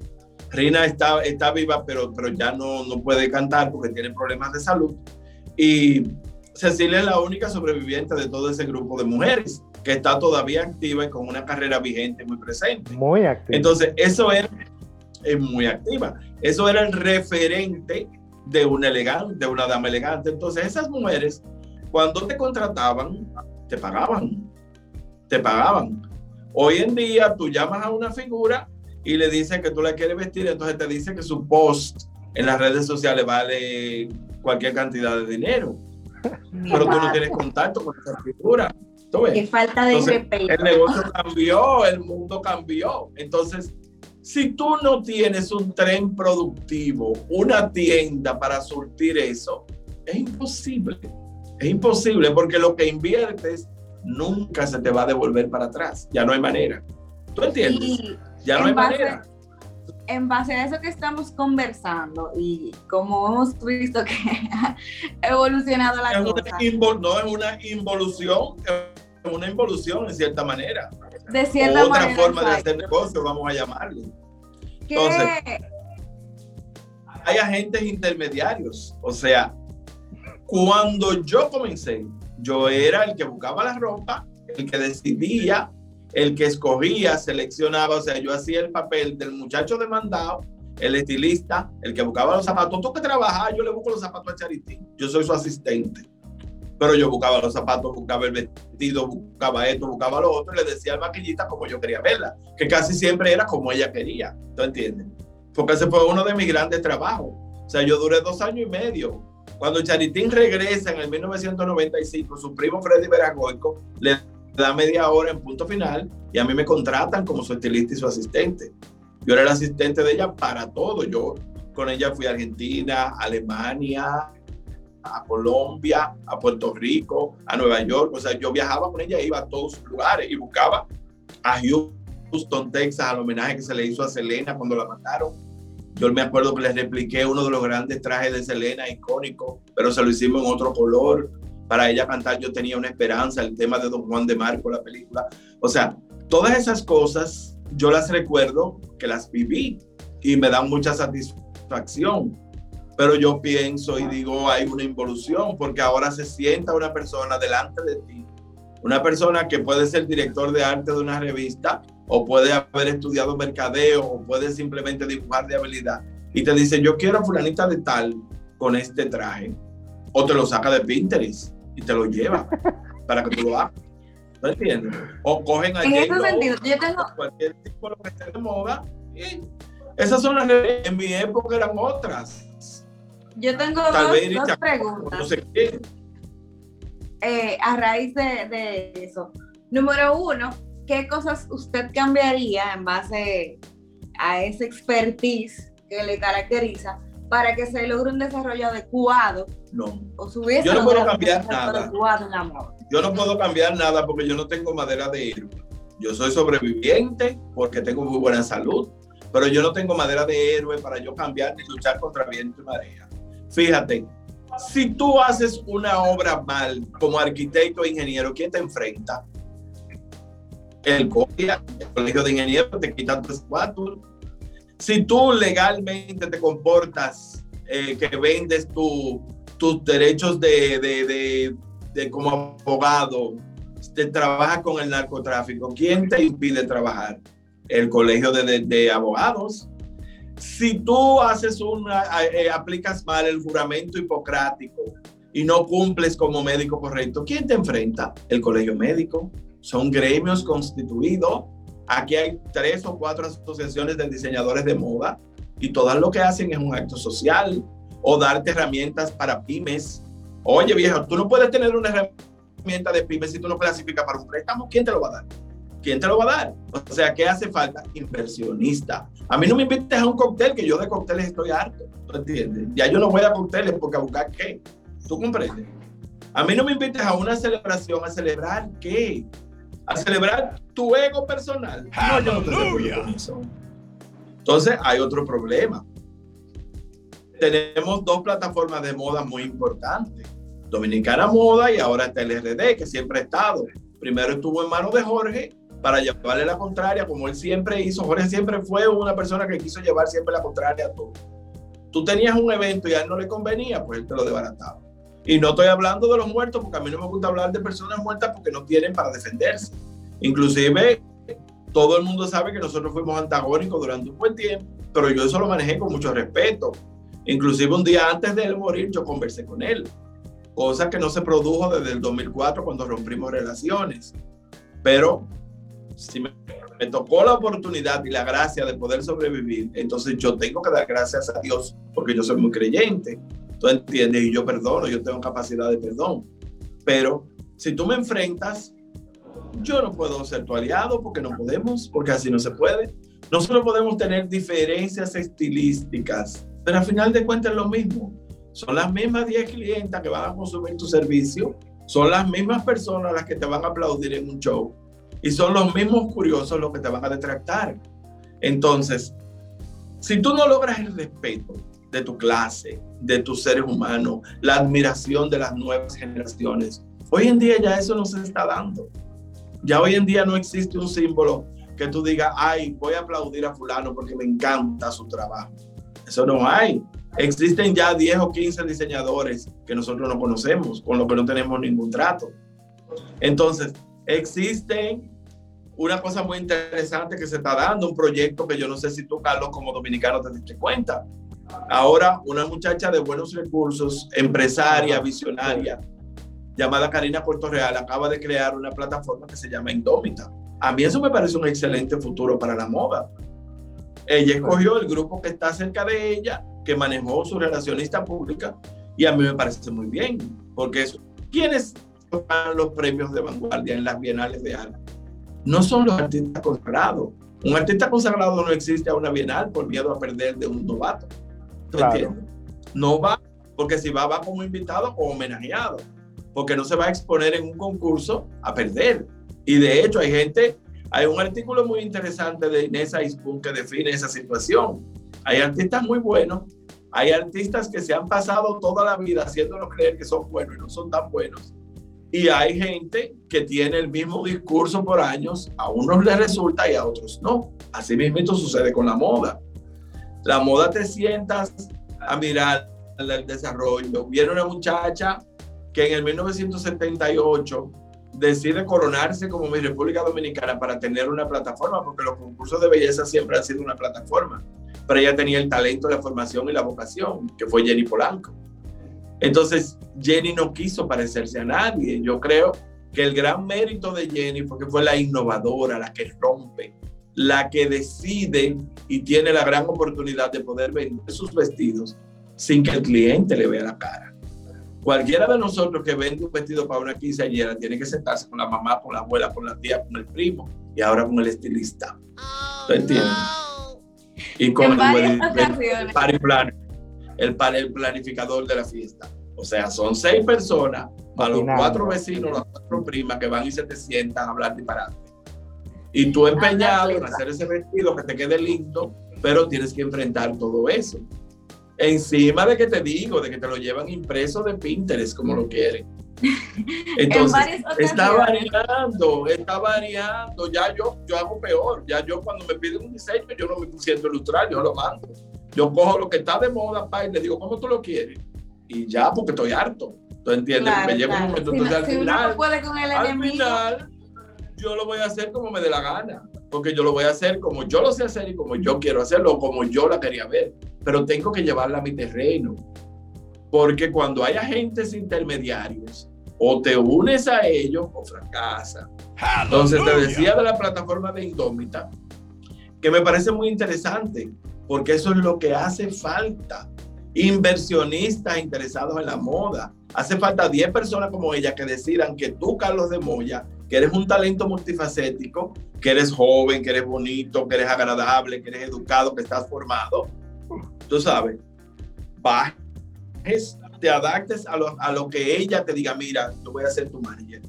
Rina está, está viva, pero, pero ya no, no puede cantar porque tiene problemas de salud. Y Cecilia es la única sobreviviente de todo ese grupo de mujeres que está todavía activa y con una carrera vigente muy presente. Muy activa. Entonces, eso era es muy activa. Eso era el referente de una elegante, de una dama elegante. Entonces, esas mujeres, cuando te contrataban, te pagaban. Te pagaban. Hoy en día, tú llamas a una figura y le dices que tú la quieres vestir, entonces te dice que su post en las redes sociales vale cualquier cantidad de dinero. Pero tú no tienes contacto con esa figura. Qué falta de respeto. El negocio cambió, el mundo cambió. Entonces, si tú no tienes un tren productivo, una tienda para surtir eso, es imposible. Es imposible porque lo que inviertes nunca se te va a devolver para atrás. Ya no hay manera. ¿Tú entiendes? ya no hay manera. En base a eso que estamos conversando y como hemos visto que ha evolucionado la cosa. no es una involución, una involución en cierta manera. De cierta Otra forma de hacer negocio, vamos a llamarle. Entonces, hay agentes intermediarios. O sea, cuando yo comencé, yo era el que buscaba la ropa, el que decidía, el que escogía, seleccionaba. O sea, yo hacía el papel del muchacho demandado, el estilista, el que buscaba los zapatos. Tú que trabajas, yo le busco los zapatos a Charitín. Yo soy su asistente pero yo buscaba los zapatos, buscaba el vestido, buscaba esto, buscaba lo otro, y le decía al maquillista como yo quería verla, que casi siempre era como ella quería, ¿tú entiendes? Porque ese fue uno de mis grandes trabajos. O sea, yo duré dos años y medio. Cuando Charitín regresa en el 1995, su primo Freddy Veragoico le da media hora en punto final y a mí me contratan como su estilista y su asistente. Yo era el asistente de ella para todo. Yo con ella fui a Argentina, Alemania, a Colombia, a Puerto Rico, a Nueva York. O sea, yo viajaba con ella, iba a todos los lugares y buscaba a Houston, Texas, al homenaje que se le hizo a Selena cuando la mataron. Yo me acuerdo que les repliqué uno de los grandes trajes de Selena, icónico, pero se lo hicimos en otro color. Para ella cantar Yo tenía una esperanza, el tema de Don Juan de Marco, la película. O sea, todas esas cosas yo las recuerdo que las viví y me dan mucha satisfacción pero yo pienso y digo, hay una involución, porque ahora se sienta una persona delante de ti, una persona que puede ser director de arte de una revista, o puede haber estudiado mercadeo, o puede simplemente dibujar de habilidad, y te dice, yo quiero a fulanita de tal con este traje, o te lo saca de Pinterest y te lo lleva para que tú lo hagas. ¿No entiendes? O cogen a En ese sentido, yo tengo... cualquier tipo que esté de moda, y esas son las en mi época eran otras yo tengo dos, preguntas. Eh, a raíz de, eso. Número uno, ¿qué cosas usted cambiaría en base a esa expertise que le caracteriza para que se logre un desarrollo adecuado? No. O yo no puedo cambiar nada. Yo no puedo cambiar nada porque yo no tengo madera de héroe. Yo soy sobreviviente porque tengo muy buena salud, pero yo no tengo madera de héroe para yo cambiar ni luchar contra viento y marea. Fíjate, si tú haces una obra mal como arquitecto o ingeniero, ¿quién te enfrenta? El, colegio de ingenieros te quita tu estatus. Si tú legalmente te comportas eh, que vendes tus derechos de, como abogado, te trabajas con el narcotráfico, ¿quién te impide trabajar? El colegio de abogados si tú haces una, eh, aplicas mal el juramento hipocrático y no cumples como médico correcto, ¿quién te enfrenta? El colegio médico. Son gremios constituidos. Aquí hay tres o cuatro asociaciones de diseñadores de moda y todas lo que hacen es un acto social o darte herramientas para pymes. Oye, viejo, tú no puedes tener una herramienta de pymes si tú no clasificas para un préstamo. ¿Quién te lo va a dar? ¿quién te lo va a dar? O sea, ¿qué hace falta? Inversionista. A mí no me invites a un cóctel, que yo de cócteles estoy harto, ¿tú entiendes? Ya yo no voy a cócteles porque a buscar qué. ¿Tú comprendes? A mí no me invites a una celebración, ¿a celebrar qué? A celebrar tu ego personal. No, yo no te con eso. Entonces, hay otro problema. Tenemos dos plataformas de moda muy importantes. Dominicana Moda y ahora está el RD, que siempre ha estado. Primero estuvo en manos de Jorge para llevarle la contraria, como él siempre hizo. Jorge siempre fue una persona que quiso llevar siempre la contraria a todo. Tú tenías un evento y a él no le convenía, pues él te lo desbarataba. Y no estoy hablando de los muertos, porque a mí no me gusta hablar de personas muertas porque no tienen para defenderse. Inclusive, todo el mundo sabe que nosotros fuimos antagónicos durante un buen tiempo, pero yo eso lo manejé con mucho respeto. Inclusive un día antes de él morir, yo conversé con él, cosa que no se produjo desde el 2004 cuando rompimos relaciones. Pero si me, tocó la oportunidad y la gracia de poder sobrevivir, entonces yo tengo que dar gracias a Dios porque yo soy muy creyente. ¿Tú entiendes? Y yo perdono, yo tengo capacidad de perdón. Pero si tú me enfrentas, yo no puedo ser tu aliado porque no podemos, porque así no se puede. Nosotros podemos tener diferencias estilísticas, pero al final de cuentas es lo mismo. Son las mismas 10 clientas que van a consumir tu servicio, son las mismas personas las que te van a aplaudir en un show y son los mismos curiosos los que te van a detractar. Entonces, si tú no logras el respeto de tu clase, de tus seres humanos, la admiración de las nuevas generaciones, hoy en día ya eso no se está dando. Ya hoy en día no existe un símbolo que tú digas, ay, voy a aplaudir a fulano porque me encanta su trabajo. Eso no hay. Existen ya 10 o 15 diseñadores que nosotros no conocemos, con los que no tenemos ningún trato. Entonces, existe una cosa muy interesante que se está dando, un proyecto que yo no sé si tú, Carlos, como dominicano te diste cuenta. Ahora, una muchacha de buenos recursos, empresaria, visionaria, llamada Karina Puerto Real, acaba de crear una plataforma que se llama Indómita. A mí eso me parece un excelente futuro para la moda. Ella escogió el grupo que está cerca de ella, que manejó su relacionista pública, y a mí me parece muy bien, porque eso, ¿quiénes los premios de vanguardia en las bienales de arte. No son los artistas consagrados. Un artista consagrado no existe a una bienal por miedo a perder de un novato. ¿Tú entiendes? No va, porque si va, va como invitado o homenajeado, porque no se va a exponer en un concurso a perder. Y de hecho hay gente, hay un artículo muy interesante de Inés Aispun que define esa situación. Hay artistas muy buenos, hay artistas que se han pasado toda la vida haciéndonos creer que son buenos y no son tan buenos. Y hay gente que tiene el mismo discurso por años, a unos les resulta y a otros no. Así mismo esto sucede con la moda. La moda te sientas a mirar el desarrollo. Viene una muchacha que en el 1978 decide coronarse como mi República Dominicana para tener una plataforma, porque los concursos de belleza siempre han sido una plataforma. Pero ella tenía el talento, la formación y la vocación, que fue Jenny Polanco. Entonces, Jenny no quiso parecerse a nadie. Yo creo que el gran mérito de Jenny fue fue la innovadora, la que rompe, la que decide y tiene la gran oportunidad de poder vender sus vestidos sin que el cliente le vea la cara. Cualquiera de nosotros que vende un vestido para una quinceañera tiene que sentarse con la mamá, con la abuela, con la tía, con el primo y ahora con el estilista. ¿Tú entiendes? Y con el, el, el, planificador de la fiesta. O sea, son seis personas para los cuatro vecinos, las cuatro primas que van y se te sientan a hablar disparate. Y tú empeñado en hacer ese vestido que te quede lindo, pero tienes que enfrentar todo eso. Encima de que te digo, de que te lo llevan impreso de Pinterest como lo quieren. Entonces, está variando, está variando. Ya yo, yo hago peor. Ya yo cuando me piden un diseño, yo no me siento ilustrar, yo lo mando. Yo cojo lo que está de moda, pa, y le digo, ¿cómo tú lo quieres? Y ya, porque estoy harto. ¿Tú entiendes? me llevo un momento. Entonces, al, final, al final, yo lo voy a hacer como me dé la gana. Porque yo lo voy a hacer como yo lo sé hacer y como yo quiero hacerlo, como yo la quería ver. Pero tengo que llevarla a mi terreno. Porque cuando hay agentes intermediarios, o te unes a ellos o fracasa. Entonces te decía de la plataforma de Indómita, que me parece muy interesante, porque eso es lo que hace falta. Inversionistas interesados en la moda. Hace falta 10 personas como ella que decidan que tú, Carlos de Moya, que eres un talento multifacético, que eres joven, que eres bonito, que eres agradable, que eres educado, que estás formado, tú sabes, bajes te adaptes a lo, a lo que ella te diga, mira, yo voy a ser tu manager,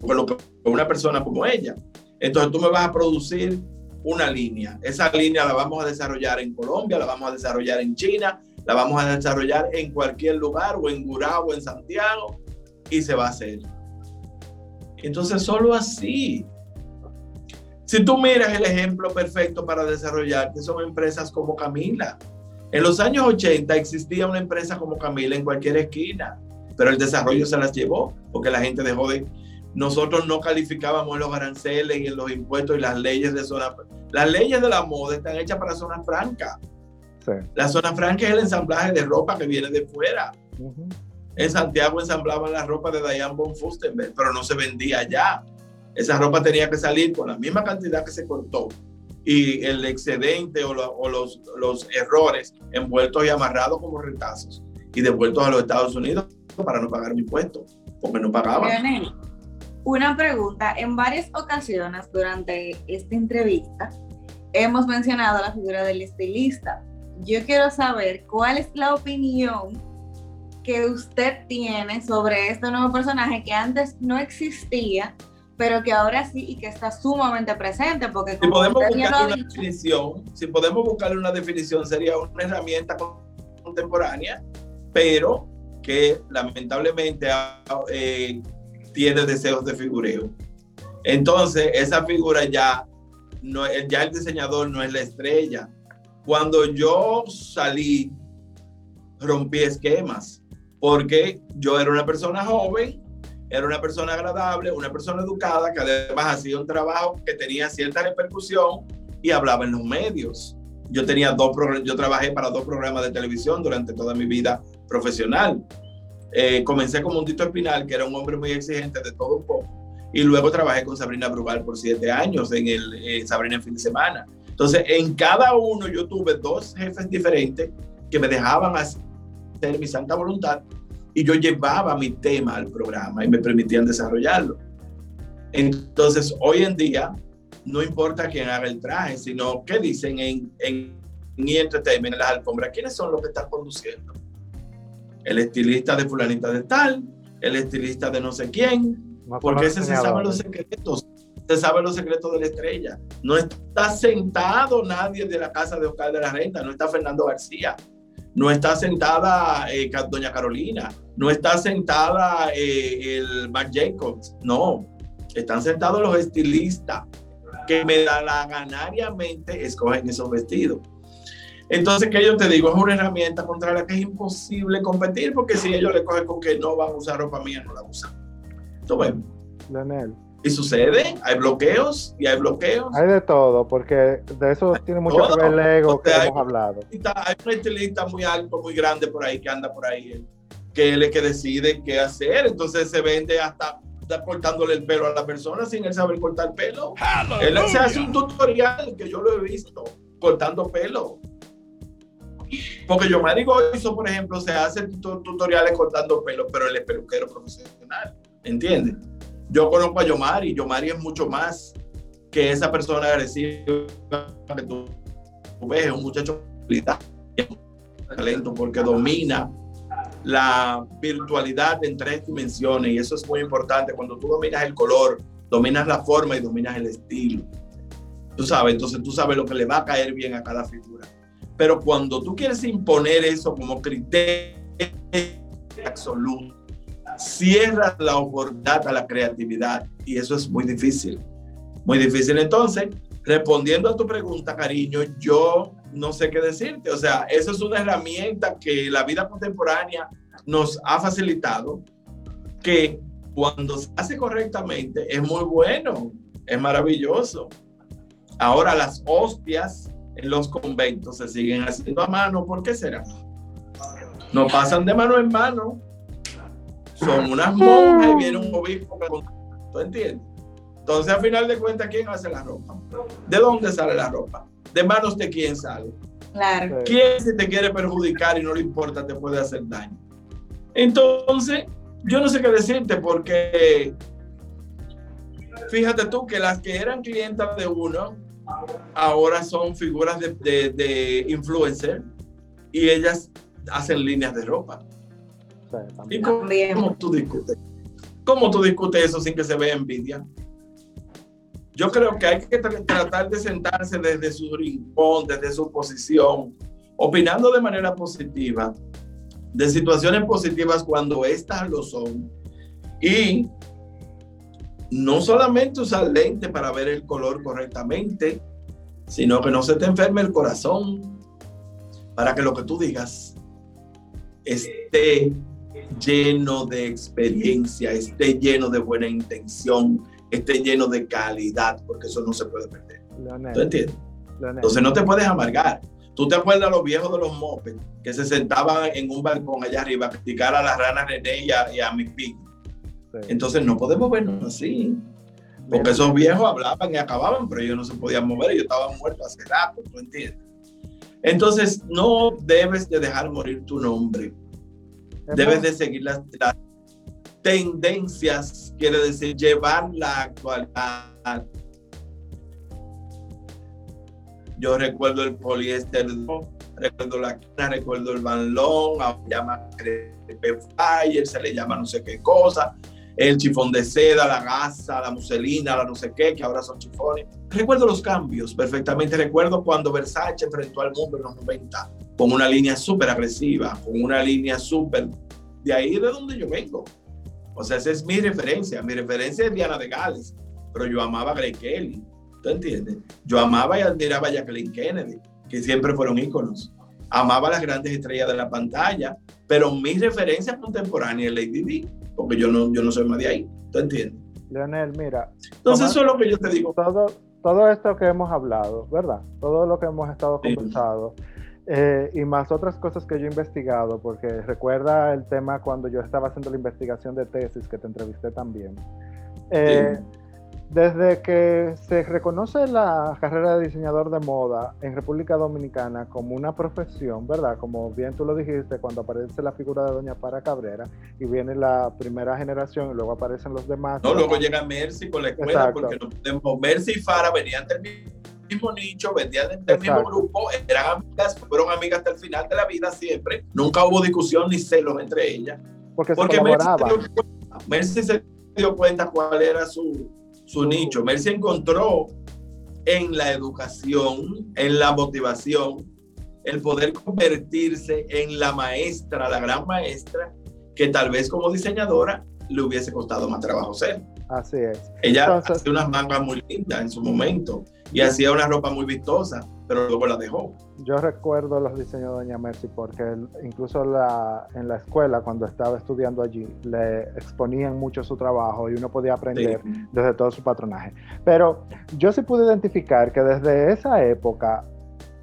con lo que una persona como ella. Entonces tú me vas a producir una línea. Esa línea la vamos a desarrollar en Colombia, la vamos a desarrollar en China, la vamos a desarrollar en cualquier lugar, o en Gurao, o en Santiago, y se va a hacer. Entonces, solo así. Si tú miras el ejemplo perfecto para desarrollar, que son empresas como Camila, en los años 80 existía una empresa como Camila en cualquier esquina, pero el desarrollo se las llevó porque la gente dejó de... Nosotros no calificábamos los aranceles y los impuestos y las leyes de zona... Las leyes de la moda están hechas para zona franca. La zona franca es el ensamblaje de ropa que viene de fuera. En Santiago ensamblaban la ropa de Diane von Fustenberg, pero no se vendía allá. Esa ropa tenía que salir con la misma cantidad que se cortó y el excedente o, los, errores envueltos y amarrados como retazos y devueltos a los Estados Unidos para no pagar mi impuesto, porque no pagaban. Una pregunta, en varias ocasiones durante esta entrevista hemos mencionado la figura del estilista. Yo quiero saber cuál es la opinión que usted tiene sobre este nuevo personaje que antes no existía pero que ahora sí y que está sumamente presente, porque si podemos buscarle una definición, si podemos buscarle una definición, sería una herramienta contemporánea, pero que lamentablemente eh, tiene deseos de figureo. Entonces, esa figura ya, no, ya el diseñador no es la estrella. Cuando yo salí, rompí esquemas, porque yo era una persona joven era una persona agradable, una persona educada, que además hacía un trabajo que tenía cierta repercusión y hablaba en los medios. Yo tenía dos yo trabajé para dos programas de televisión durante toda mi vida profesional. Eh, comencé con Tito Espinal, que era un hombre muy exigente de todo un poco, y luego trabajé con Sabrina Brugal por siete años en el eh, Sabrina en fin de semana. Entonces, en cada uno yo tuve dos jefes diferentes que me dejaban hacer mi santa voluntad y yo llevaba mi tema al programa y me permitían desarrollarlo. Entonces, hoy en día, no importa quién haga el traje, sino qué dicen en, en, en Entertainment, en las alfombras, quiénes son los que están conduciendo. El estilista de fulanita de tal, el estilista de no sé quién, porque ese se sabe los secretos, se sabe los secretos de la estrella. No está sentado nadie de la casa de Oscar de la Renta, no está Fernando García, no está sentada eh, doña Carolina, no está sentada eh, el Marc Jacobs, no, están sentados los estilistas que me da la ganariamente escogen esos vestidos. Entonces, que yo te digo, es una herramienta contra la que es imposible competir, porque si ellos le cogen con que no van a usar ropa mía, no la usan. Tú ves. Leonel. Y sucede, hay bloqueos y hay bloqueos. Hay de todo, porque de eso tiene mucho todo. que ver el ego que hemos hablado. Hay un estilista muy alto, muy grande por ahí, que anda por ahí, que él es que decide qué hacer. Entonces se vende hasta cortándole el pelo a la persona sin él saber cortar pelo. Él se hace un tutorial que yo lo he visto cortando pelo. Porque yo hizo, por ejemplo, se hace tutoriales cortando pelo, pero él es peluquero profesional, ¿entiendes? Yo conozco a Yomari, Yomari es mucho más que esa persona agresiva que tú ves, es un muchacho talento porque domina la virtualidad en tres dimensiones y eso es muy importante. Cuando tú dominas el color, dominas la forma y dominas el estilo. Tú sabes, entonces tú sabes lo que le va a caer bien a cada figura. Pero cuando tú quieres imponer eso como criterio absoluto, cierras la oportunidad a la creatividad y eso es muy difícil. Muy difícil. Entonces, respondiendo a tu pregunta, cariño, yo no sé qué decirte. O sea, eso es una herramienta que la vida contemporánea nos ha facilitado, que cuando se hace correctamente es muy bueno, es maravilloso. Ahora las hostias en los conventos se siguen haciendo a mano, ¿por qué será? No pasan de mano en mano. Son unas monjas y viene un obispo. ¿Tú entiendes? Entonces, al final de cuentas, ¿quién hace la ropa? ¿De dónde sale la ropa? ¿De manos de quién sale? Claro. ¿Quién si te quiere perjudicar y no le importa te puede hacer daño? Entonces, yo no sé qué decirte porque fíjate tú que las que eran clientas de uno ahora son figuras de, de, de influencer y ellas hacen líneas de ropa. ¿Y cómo, cómo, tú discutes? ¿Cómo tú discutes eso sin que se vea envidia? Yo creo que hay que tratar de sentarse desde su rincón, desde su posición, opinando de manera positiva, de situaciones positivas cuando éstas lo son. Y no solamente usar lente para ver el color correctamente, sino que no se te enferme el corazón para que lo que tú digas esté lleno de experiencia, esté lleno de buena intención, esté lleno de calidad, porque eso no se puede perder. ¿Tú entiendes? Entonces no te puedes amargar. ¿Tú te acuerdas los viejos de los mopes que se sentaban en un balcón allá arriba a criticar a las ranas René y a, y a mi Entonces no podemos vernos así. Porque esos viejos hablaban y acababan, pero ellos no se podían mover, ellos estaban muertos hace rato, ¿tú entiendes? Entonces no debes de dejar morir tu nombre. Debes de seguir las, tendencias, quiere decir llevar la actualidad. Yo recuerdo el poliéster, recuerdo la recuerdo el banlón, se llama fire, se le llama no sé qué cosa el chifón de seda, la gasa, la muselina, la no sé qué, que ahora son chifones. Recuerdo los cambios perfectamente. Recuerdo cuando Versace enfrentó al mundo en los 90 con una línea súper agresiva, con una línea súper... De ahí de donde yo vengo. O sea, esa es mi referencia. Mi referencia es Diana de Gales, pero yo amaba a Greg Kelly. ¿Tú entiendes? Yo amaba y admiraba a Jacqueline Kennedy, que siempre fueron íconos. Amaba a las grandes estrellas de la pantalla, pero mi referencia contemporánea es Lady Di porque yo no, yo no soy más de ahí, ¿tú entiendes? Leonel, mira. Entonces eso es lo que yo te digo. Todo, todo esto que hemos hablado, ¿verdad? Todo lo que hemos estado conversando. Eh, y más otras cosas que yo he investigado, porque recuerda el tema cuando yo estaba haciendo la investigación de tesis que te entrevisté también. Eh, desde que se reconoce la carrera de diseñador de moda en República Dominicana como una profesión, ¿verdad? Como bien tú lo dijiste, cuando aparece la figura de Doña Para Cabrera y viene la primera generación y luego aparecen los demás. No, luego llega Mercy con la escuela, porque no. Mercy y Fara venían del mismo nicho, vendían del mismo grupo, eran amigas, fueron amigas hasta el final de la vida siempre. Nunca hubo discusión ni celos entre ellas. Porque, porque Mercy, Mercy se dio cuenta cuál era su su nicho. se encontró en la educación, en la motivación, el poder convertirse en la maestra, la gran maestra, que tal vez como diseñadora le hubiese costado más trabajo ser. Así es. Ella hacía unas mangas muy lindas en su momento y hacía una ropa muy vistosa, pero luego la dejó. Yo recuerdo los diseños de Doña Mercy porque incluso la, en la escuela, cuando estaba estudiando allí, le exponían mucho su trabajo y uno podía aprender desde todo su patronaje. Pero yo sí pude identificar que desde esa época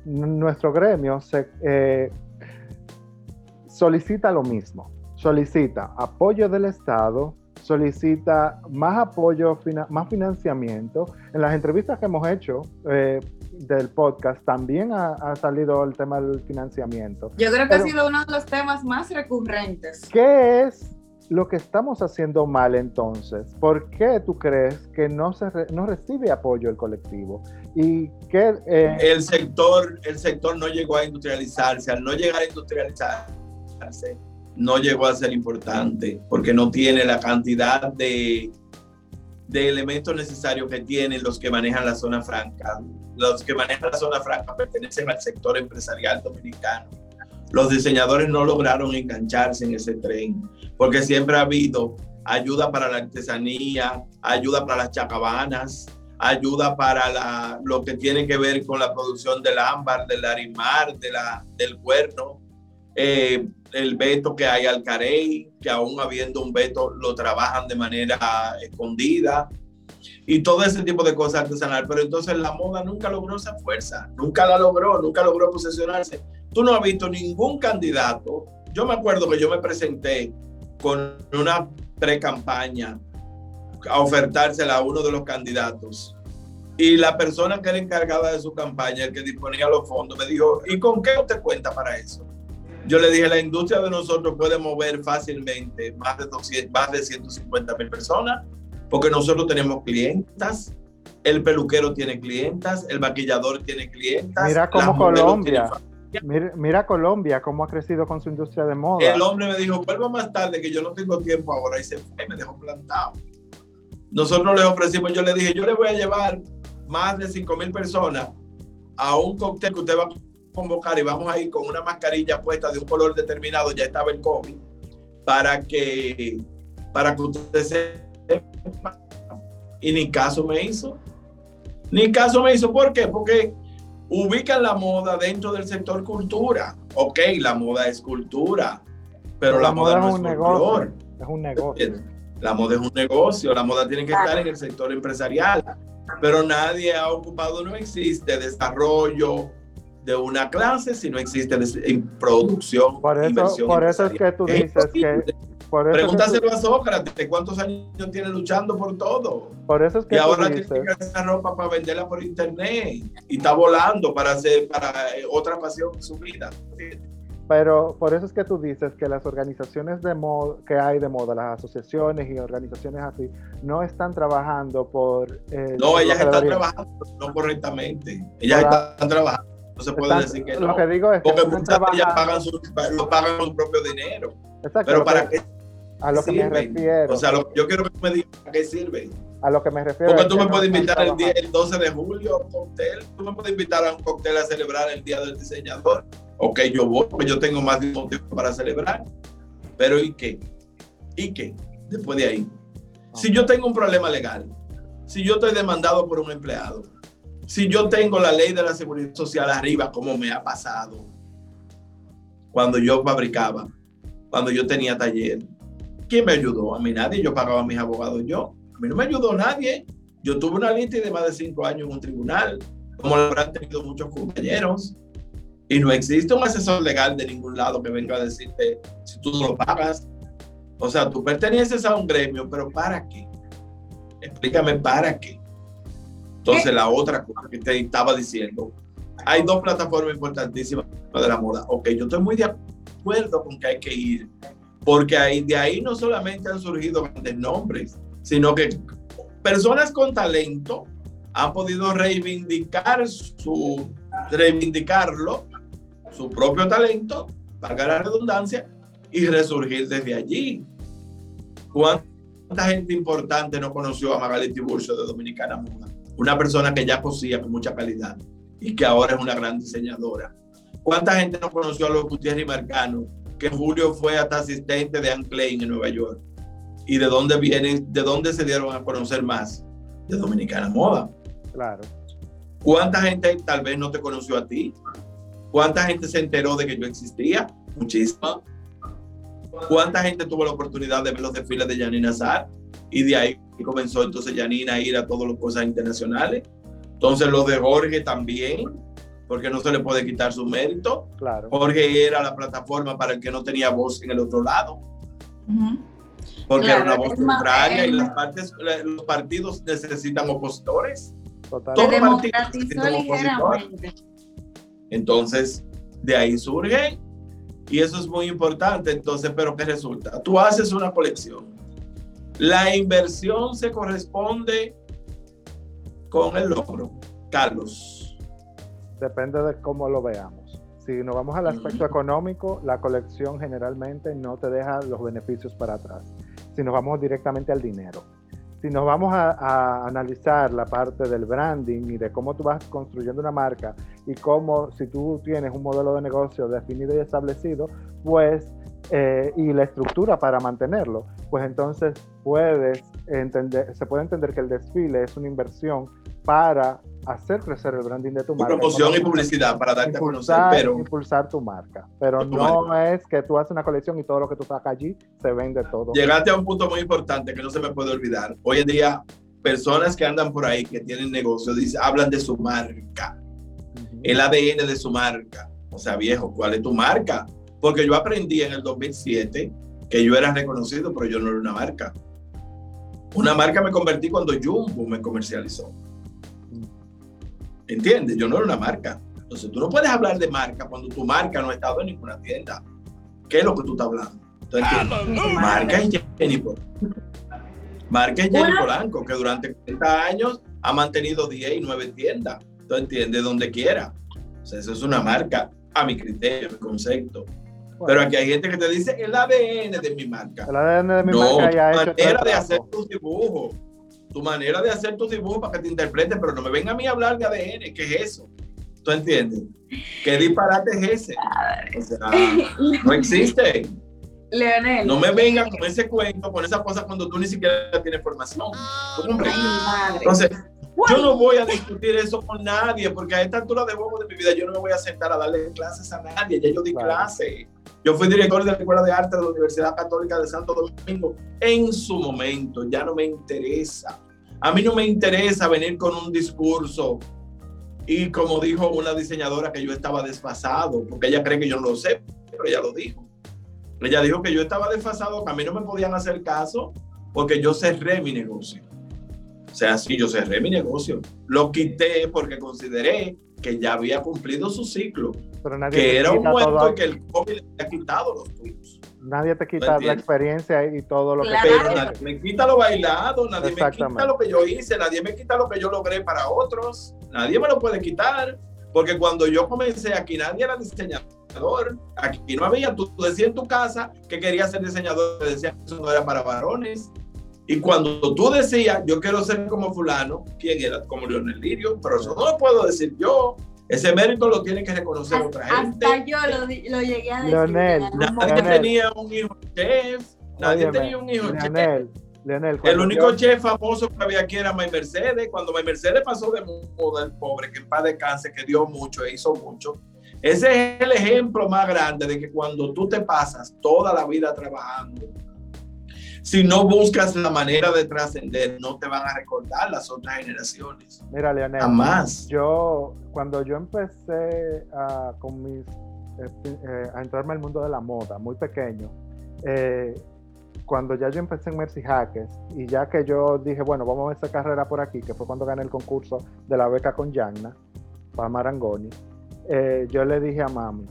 nuestro gremio se, eh, solicita lo mismo, solicita apoyo del Estado, solicita más apoyo, más financiamiento. En las entrevistas que hemos hecho eh, del podcast también ha, salido el tema del financiamiento. Yo creo que ha sido uno de los temas más recurrentes. ¿Qué es lo que estamos haciendo mal entonces? ¿Por qué tú crees que no, se no recibe apoyo el colectivo? Y que, eh, el, sector, el sector no llegó a industrializarse. Al no llegar a industrializarse, no llegó a ser importante porque no tiene la cantidad de, de elementos necesarios que tienen los que manejan la zona franca. Los que manejan la zona franca pertenecen al sector empresarial dominicano. Los diseñadores no lograron engancharse en ese tren porque siempre ha habido ayuda para la artesanía, ayuda para las chacabanas, ayuda para la, lo que tiene que ver con la producción del ámbar, del arimar, de la, del cuerno. Eh, el veto que hay al Carey, que aún habiendo un veto lo trabajan de manera escondida y todo ese tipo de cosas artesanales. Pero entonces la moda nunca logró esa fuerza, nunca la logró, nunca logró posesionarse. Tú no has visto ningún candidato. Yo me acuerdo que yo me presenté con una pre-campaña a ofertársela a uno de los candidatos. Y la persona que era encargada de su campaña, el que disponía los fondos, me dijo, ¿y con qué usted cuenta para eso? Yo le dije, la industria de nosotros puede mover fácilmente más de, 200, más de 150 mil personas, porque nosotros tenemos clientas, el peluquero tiene clientas, el maquillador tiene clientas. Mira cómo Colombia. Mira, Colombia, cómo ha crecido con su industria de moda. El hombre me dijo, vuelvo más tarde, que yo no tengo tiempo ahora, y se fue, me dejó plantado. Nosotros le ofrecimos, yo le dije, yo le voy a llevar más de 5 mil personas a un cóctel que usted va convocar y vamos a ir con una mascarilla puesta de un color determinado, ya estaba el COVID, para que, para que usted sepa. Y ni caso me hizo. Ni caso me hizo. ¿Por qué? Porque ubican la moda dentro del sector cultura. Ok, la moda es cultura, pero la, moda, no es, un negocio. Es un negocio. La moda es un negocio, la moda tiene que estar en el sector empresarial, pero nadie ha ocupado, no existe desarrollo, de una clase si no existe en producción. Por eso, por eso es que tú dices que... Pregúntaselo a Sócrates, ¿cuántos años tiene luchando por todo? Por eso es que y ahora dices, tiene esa ropa para venderla por internet y está volando para hacer para eh, otra pasión su vida. Pero por eso es que tú dices que las organizaciones de moda, que hay de moda, las asociaciones y organizaciones así, no están trabajando por... Eh, no, ellas están trabajando no correctamente. Ellas están trabajando no se puede decir que no. Lo que digo es que Porque muchas de ellas pagan su, pagan su propio dinero. Exacto, Pero para qué a lo que me refiero. O sea, lo, yo quiero que me digas a qué sirve. A lo que me refiero. Porque tú me puedes invitar el, día, el 12 de julio a un cóctel. Tú me puedes invitar a un cóctel a celebrar el Día del Diseñador. Ok, yo voy, porque yo tengo más de un motivo para celebrar. Pero ¿y qué? ¿Y qué? Después de ahí. Si yo tengo un problema legal, si yo estoy demandado por un empleado, si yo tengo la ley de la seguridad social arriba, como me ha pasado cuando yo fabricaba, cuando yo tenía taller, ¿quién me ayudó? A mí nadie, yo pagaba a mis abogados yo. A mí no me ayudó nadie. Yo tuve una lista de más de cinco años en un tribunal, como lo habrán tenido muchos compañeros. Y no existe un asesor legal de ningún lado que venga a decirte si tú no lo pagas. O sea, tú perteneces a un gremio, pero ¿para qué? Explícame para qué. Entonces, la otra cosa que te estaba diciendo, hay dos plataformas importantísimas de la moda. Ok, yo estoy muy de acuerdo con que hay que ir, porque ahí, de ahí no solamente han surgido grandes nombres, sino que personas con talento han podido reivindicar su, reivindicarlo, su propio talento, para la redundancia, y resurgir desde allí. ¿Cuánta gente importante no conoció a Magali Tiburcio de Dominicana Moda? Una persona que ya cosía con mucha calidad y que ahora es una gran diseñadora. ¿Cuánta gente no conoció a los Gutiérrez Marcano, que Julio fue hasta asistente de Anne Klein en Nueva York? ¿Y de dónde vienen, de dónde se dieron a conocer más? De Dominicana Moda. Claro. ¿Cuánta gente tal vez no te conoció a ti? ¿Cuánta gente se enteró de que yo existía? Muchísima. ¿Cuánta gente tuvo la oportunidad de ver los desfiles de Janina Azar? Y de ahí comenzó entonces Janina a ir a todas las cosas internacionales. Entonces los de Jorge también, porque no se le puede quitar su mérito. Claro. Jorge era la plataforma para el que no tenía voz en el otro lado. Porque Claro, era una voz contraria y las partes, los partidos necesitan opositores. Total. Todo Se partido democratizó necesita un opositor. ligeramente. Entonces, de ahí surge y eso es muy importante. Entonces, pero ¿qué resulta? Tú haces una colección. La inversión se corresponde con el logro. Carlos. Depende de cómo lo veamos. Si nos vamos al aspecto económico, la colección generalmente no te deja los beneficios para atrás. Si nos vamos directamente al dinero. Si nos vamos a, analizar la parte del branding y de cómo tú vas construyendo una marca y cómo si tú tienes un modelo de negocio definido y establecido, pues, eh, y la estructura para mantenerlo, pues entonces puedes entender, se puede entender que el desfile es una inversión para hacer crecer el branding de tu marca. Promoción y publicidad para darte a conocer, pero impulsar tu marca. Pero Tu no es que tú haces una colección y todo lo que tú sacas allí se vende todo. llegaste a un punto muy importante que no se me puede olvidar. Hoy en día, personas que andan por ahí, que tienen negocios, dicen, hablan de su marca, el ADN de su marca. O sea, viejo, ¿cuál es tu marca? Porque yo aprendí en el 2007 que yo era reconocido, pero yo no era una marca. Una marca me convertí cuando Jumbo me comercializó. ¿Entiendes? Yo no era una marca. Entonces, tú no puedes hablar de marca cuando tu marca no ha estado en ninguna tienda. ¿Qué es lo que tú estás hablando? ¿Tú entiendes? Marca es Jenny Polanco. Marca es Jenny Polanco, que durante 40 años ha mantenido 10 y 9 tiendas. ¿Tú entiendes? Donde quiera. O sea, eso es una marca, a mi criterio, a mi concepto. Pero aquí hay gente que te dice el ADN de mi marca. el ADN de mi No, marca ya hecho manera de hacer tus dibujos. Tu manera de hacer tus dibujos para que te interpreten, pero no me venga a mí a hablar de ADN. ¿Qué es eso? ¿Tú entiendes? ¿Qué disparate es ese? O sea, no existe. Leonel. No me vengan con ese cuento, con esas cosas cuando tú ni siquiera tienes formación. Madre. Entonces, yo no voy a discutir eso con nadie, porque a esta altura de juego de mi vida yo no me voy a sentar a darle clases a nadie. Ya yo di Claro. Yo fui director de la Escuela de Arte de la Universidad Católica de Santo Domingo en su momento. Ya no me interesa. A mí no me interesa venir con un discurso y como dijo una diseñadora que yo estaba desfasado, porque ella cree que yo no lo sé, pero ella lo dijo. Ella dijo que yo estaba desfasado, que a mí no me podían hacer caso porque yo cerré mi negocio. O sea, sí, yo cerré mi negocio. Lo quité porque consideré que ya había cumplido su ciclo, Pero nadie que te era un quita muerto que el COVID le ha quitado los tuyos. Nadie te quita la entiendes? experiencia y todo lo que Claro. Pero tú nadie me quita lo bailado, nadie me quita lo que yo hice, nadie me quita lo que yo logré para otros, nadie me lo puede quitar, porque cuando yo comencé aquí nadie era diseñador, aquí no había, tú decías en tu casa que querías ser diseñador, te decían que eso no era para varones, y cuando tú decías, yo quiero ser como fulano, ¿quién era? Como Leonel Lirio, pero eso no lo puedo decir yo, ese mérito lo tiene que reconocer otra gente. Hasta yo lo, lo llegué a decir. Leonel, Nadie. Leonel. tenía un hijo chef, nadie Óyeme, tenía un hijo chef. Leonel, Leonel, El único yo- chef famoso que había aquí era May Mercedes. Cuando May Mercedes pasó de moda, el pobre, que en paz descanse, que dio mucho e hizo mucho. Ese es el ejemplo más grande de que cuando tú te pasas toda la vida trabajando, si no buscas la manera de trascender, no te van a recordar las otras generaciones. Mira, Leonel, Jamás. yo cuando yo empecé a, con mis, eh, eh, a entrarme al mundo de la moda muy pequeño, eh, cuando ya yo empecé en Mercy Hackers y ya que yo dije, bueno, vamos a ver esa carrera por aquí, que fue cuando gané el concurso de la beca con Yanna para Marangoni, eh, yo le dije a mami,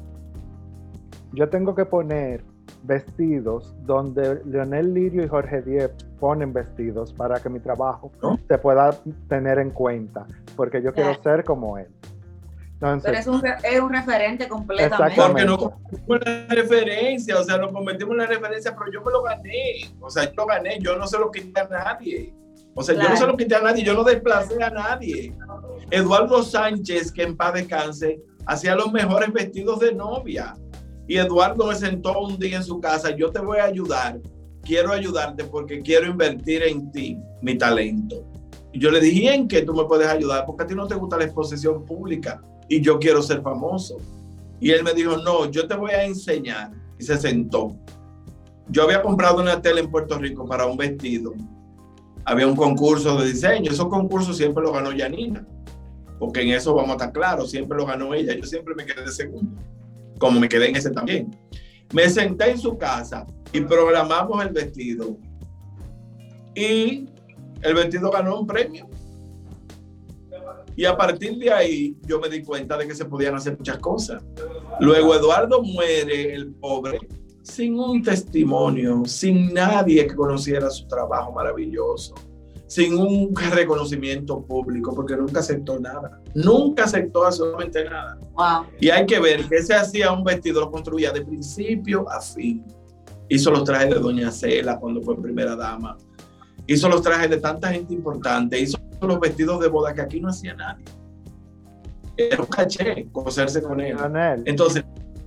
yo tengo que poner vestidos donde Leonel Lirio y Jorge Diep ponen vestidos para que mi trabajo se pueda tener en cuenta, porque yo quiero ser como él. Pero es un, es un referente completamente. Porque no convertimos en la referencia, o sea, no convertimos en la referencia, pero yo me lo gané. O sea, yo lo gané, yo no se lo quité a nadie. O sea, yo no se lo quité a nadie, yo no desplacé a nadie. Eduardo Sánchez, que en paz descanse, hacía los mejores vestidos de novia. Y Eduardo me sentó un día en su casa, yo te voy a ayudar, quiero ayudarte porque quiero invertir en ti mi talento. Y yo le dije, ¿en qué tú me puedes ayudar? Porque a ti no te gusta la exposición pública y yo quiero ser famoso. Y él me dijo, no, yo te voy a enseñar. Y se sentó. Yo había comprado una tela en Puerto Rico para un vestido. Había un concurso de diseño. Esos concursos siempre los ganó Yanina. Porque en eso vamos a estar claros, siempre lo ganó ella. Yo siempre me quedé segundo como me quedé en ese también. Me senté en su casa y programamos el vestido. Y el vestido ganó un premio. Y a partir de ahí yo me di cuenta de que se podían hacer muchas cosas. Luego Eduardo muere, el pobre, sin un testimonio, sin nadie que conociera su trabajo maravilloso sin un reconocimiento público, porque nunca aceptó nada. Nunca aceptó absolutamente nada. Y hay que ver que se hacía un vestido, lo construía de principio a fin. Hizo los trajes de Doña Cela cuando fue primera dama. Hizo los trajes de tanta gente importante. Hizo los vestidos de boda que aquí no hacía nadie. Era un caché coserse con él. Entonces,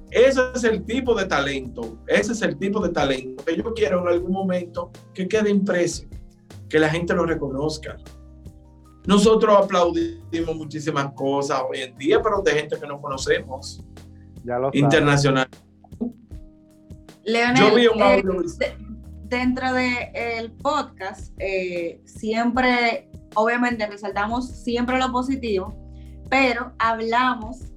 ese es el tipo de talento. Ese es el tipo de talento que yo quiero en algún momento que quede impreso que la gente lo reconozca. Nosotros aplaudimos muchísimas cosas hoy en día, pero de gente que no conocemos. Ya lo Internacional. Leonel, Yo vi un eh, dentro del el podcast, eh, siempre, obviamente resaltamos siempre lo positivo, pero hablamos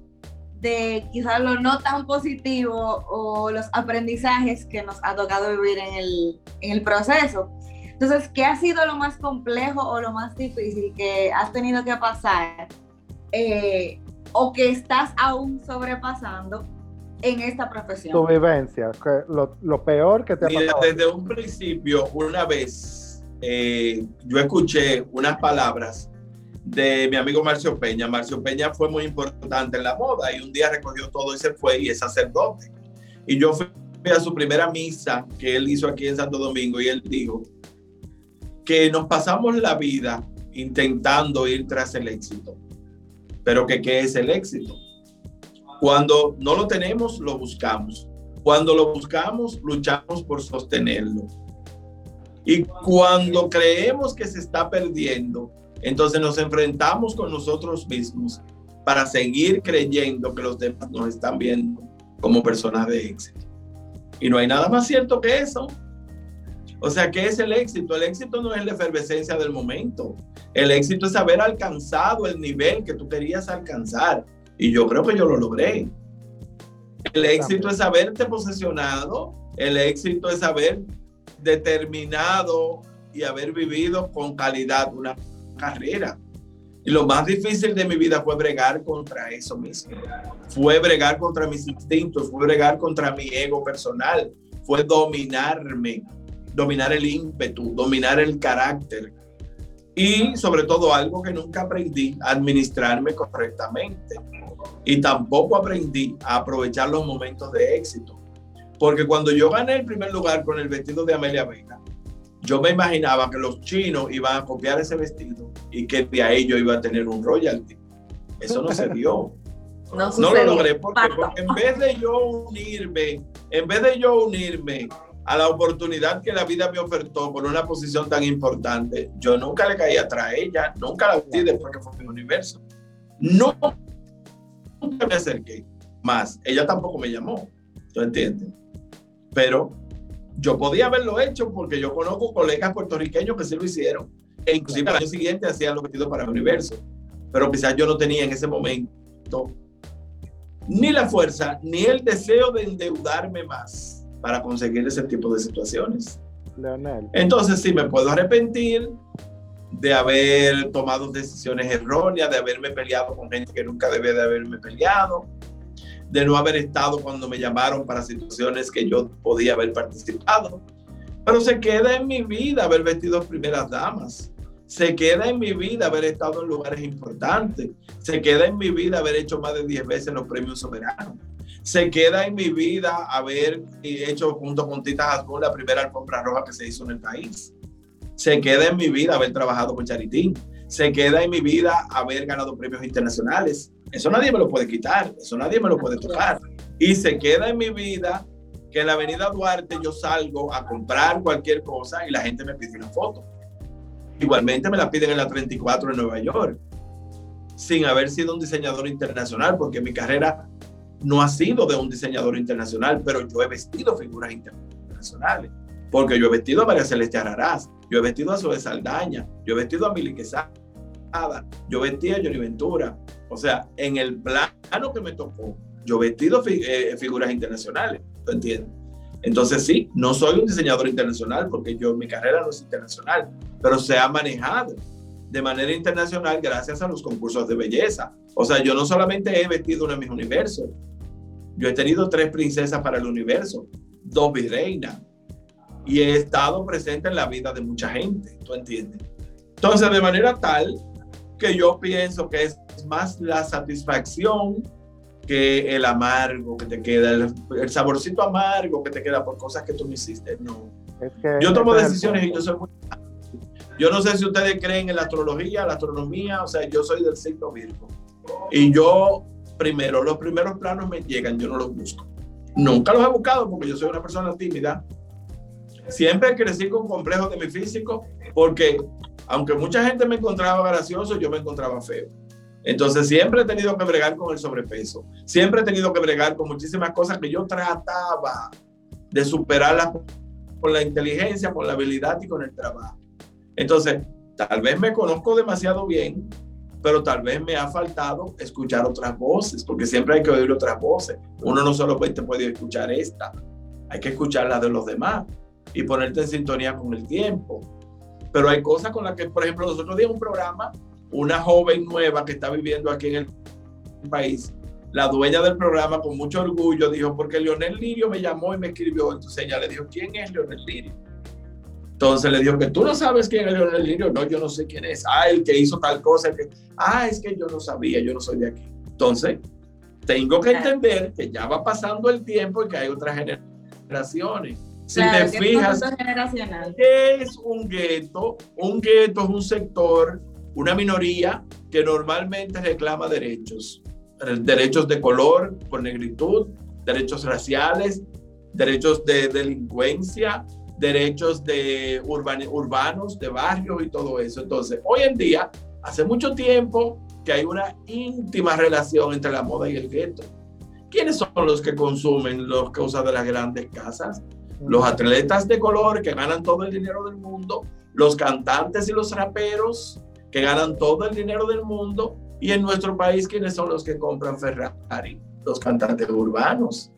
de quizás lo no tan positivo o los aprendizajes que nos ha tocado vivir en el, en el proceso. Entonces, ¿qué ha sido lo más complejo o lo más difícil que has tenido que pasar eh, o que estás aún sobrepasando en esta profesión? Tu vivencia, lo, peor que te ha pasado. Desde un principio, una vez, eh, yo escuché unas palabras de mi amigo Marcio Peña. Marcio Peña fue muy importante en la moda y un día recogió todo y se fue y es sacerdote. Y yo fui a su primera misa que él hizo aquí en Santo Domingo y él dijo, que nos pasamos la vida intentando ir tras el éxito. Pero que qué es el éxito? Cuando no lo tenemos, lo buscamos. Cuando lo buscamos, luchamos por sostenerlo. Y cuando creemos que se está perdiendo, entonces nos enfrentamos con nosotros mismos para seguir creyendo que los demás nos están viendo como personas de éxito. Y no hay nada más cierto que eso. O sea, ¿qué es el éxito? El éxito no es la efervescencia del momento. El éxito es haber alcanzado el nivel que tú querías alcanzar. Y yo creo que yo lo logré. El éxito es haberte posesionado. El éxito es haber determinado y haber vivido con calidad una carrera. Y lo más difícil de mi vida fue bregar contra eso mismo. Fue bregar contra mis instintos, fue bregar contra mi ego personal, fue dominarme dominar el ímpetu, dominar el carácter y sobre todo algo que nunca aprendí, administrarme correctamente. Y tampoco aprendí a aprovechar los momentos de éxito. Porque cuando yo gané el primer lugar con el vestido de Amelia Vega, yo me imaginaba que los chinos iban a copiar ese vestido y que de ahí yo iba a tener un royalty. Eso no se dio. No, no lo logré porque, porque en vez de yo unirme, en vez de yo unirme a la oportunidad que la vida me ofertó por una posición tan importante, yo nunca le caí atrás a ella, nunca la vi después que fue mi universo. No, nunca me acerqué más. Ella tampoco me llamó, ¿tú entiendes? Pero yo podía haberlo hecho porque yo conozco colegas puertorriqueños que sí lo hicieron. E inclusive al año siguiente hacían lo vestidos para el universo. Pero quizás yo no tenía en ese momento ni la fuerza ni el deseo de endeudarme más para conseguir ese tipo de situaciones. Leonel. Entonces sí me puedo arrepentir de haber tomado decisiones erróneas, de haberme peleado con gente que nunca debe de haberme peleado, de no haber estado cuando me llamaron para situaciones que yo podía haber participado. Pero se queda en mi vida haber vestido primeras damas. Se queda en mi vida haber estado en lugares importantes. Se queda en mi vida haber hecho más de 10 veces los premios soberanos. Se queda en mi vida haber hecho junto con Tita la primera alfombra roja que se hizo en el país. Se queda en mi vida haber trabajado con Charitín. Se queda en mi vida haber ganado premios internacionales. Eso nadie me lo puede quitar. Eso nadie me lo puede tocar. Y se queda en mi vida que en la avenida Duarte yo salgo a comprar cualquier cosa y la gente me pide una foto. Igualmente me la piden en la 34 en Nueva York, sin haber sido un diseñador internacional, porque mi carrera no ha sido de un diseñador internacional, pero yo he vestido figuras internacionales, porque yo he vestido a María Celeste Araraz, yo he vestido a Zoe Saldaña, yo he vestido a Mili Quesada, yo vestí a Johnny Ventura. O sea, en el plano que me tocó, yo he vestido eh, figuras internacionales, ¿tú entiendes? Entonces sí, no soy un diseñador internacional porque yo mi carrera no es internacional, pero se ha manejado de manera internacional gracias a los concursos de belleza. O sea, yo no solamente he vestido una mis universo, yo he tenido tres princesas para el universo, dos virreinas, y he estado presente en la vida de mucha gente, ¿tú entiendes? Entonces, de manera tal que yo pienso que es más la satisfacción que el amargo que te queda, el, saborcito amargo que te queda por cosas que tú no hiciste. No. yo tomo decisiones y yo soy muy... Yo no sé si ustedes creen en la astrología, la astronomía, o sea, yo soy del signo Virgo. Y yo, primero, los primeros planos me llegan, yo no los busco. Nunca los he buscado porque yo soy una persona tímida. Siempre crecí con complejos de mi físico porque, aunque mucha gente me encontraba gracioso, yo me encontraba feo. Entonces siempre he tenido que bregar con el sobrepeso, siempre he tenido que bregar con muchísimas cosas que yo trataba de superarlas con la inteligencia, con la habilidad y con el trabajo. Entonces, tal vez me conozco demasiado bien, pero tal vez me ha faltado escuchar otras voces, porque siempre hay que oír otras voces. Uno no solo puede, puede escuchar esta, hay que escuchar la de los demás y ponerte en sintonía con el tiempo. Pero hay cosas con las que, por ejemplo, nosotros dimos un programa una joven nueva que está viviendo aquí en el país, la dueña del programa con mucho orgullo dijo, porque Leonel Lirio me llamó y me escribió, entonces ella le dijo, ¿quién es Leonel Lirio? Entonces le dijo que tú no sabes quién es Leonel Lirio, no, yo no sé quién es, ah, el que hizo tal cosa, que, ah, es que yo no sabía, yo no soy de aquí. Entonces, tengo que entender que ya va pasando el tiempo y que hay otras generaciones. Si te fijas, ¿qué es un gueto? Un gueto es un sector una minoría que normalmente reclama derechos, derechos de color, por negritud, derechos raciales, derechos de delincuencia, derechos de urbanos, de barrios y todo eso. Entonces, hoy en día, hace mucho tiempo que hay una íntima relación entre la moda y el gueto. ¿Quiénes son los que consumen los cosas de las grandes casas? Los atletas de color que ganan todo el dinero del mundo, los cantantes y los raperos, que ganan todo el dinero del mundo y en nuestro país, ¿quiénes son los que compran Ferrari? Los cantantes urbanos,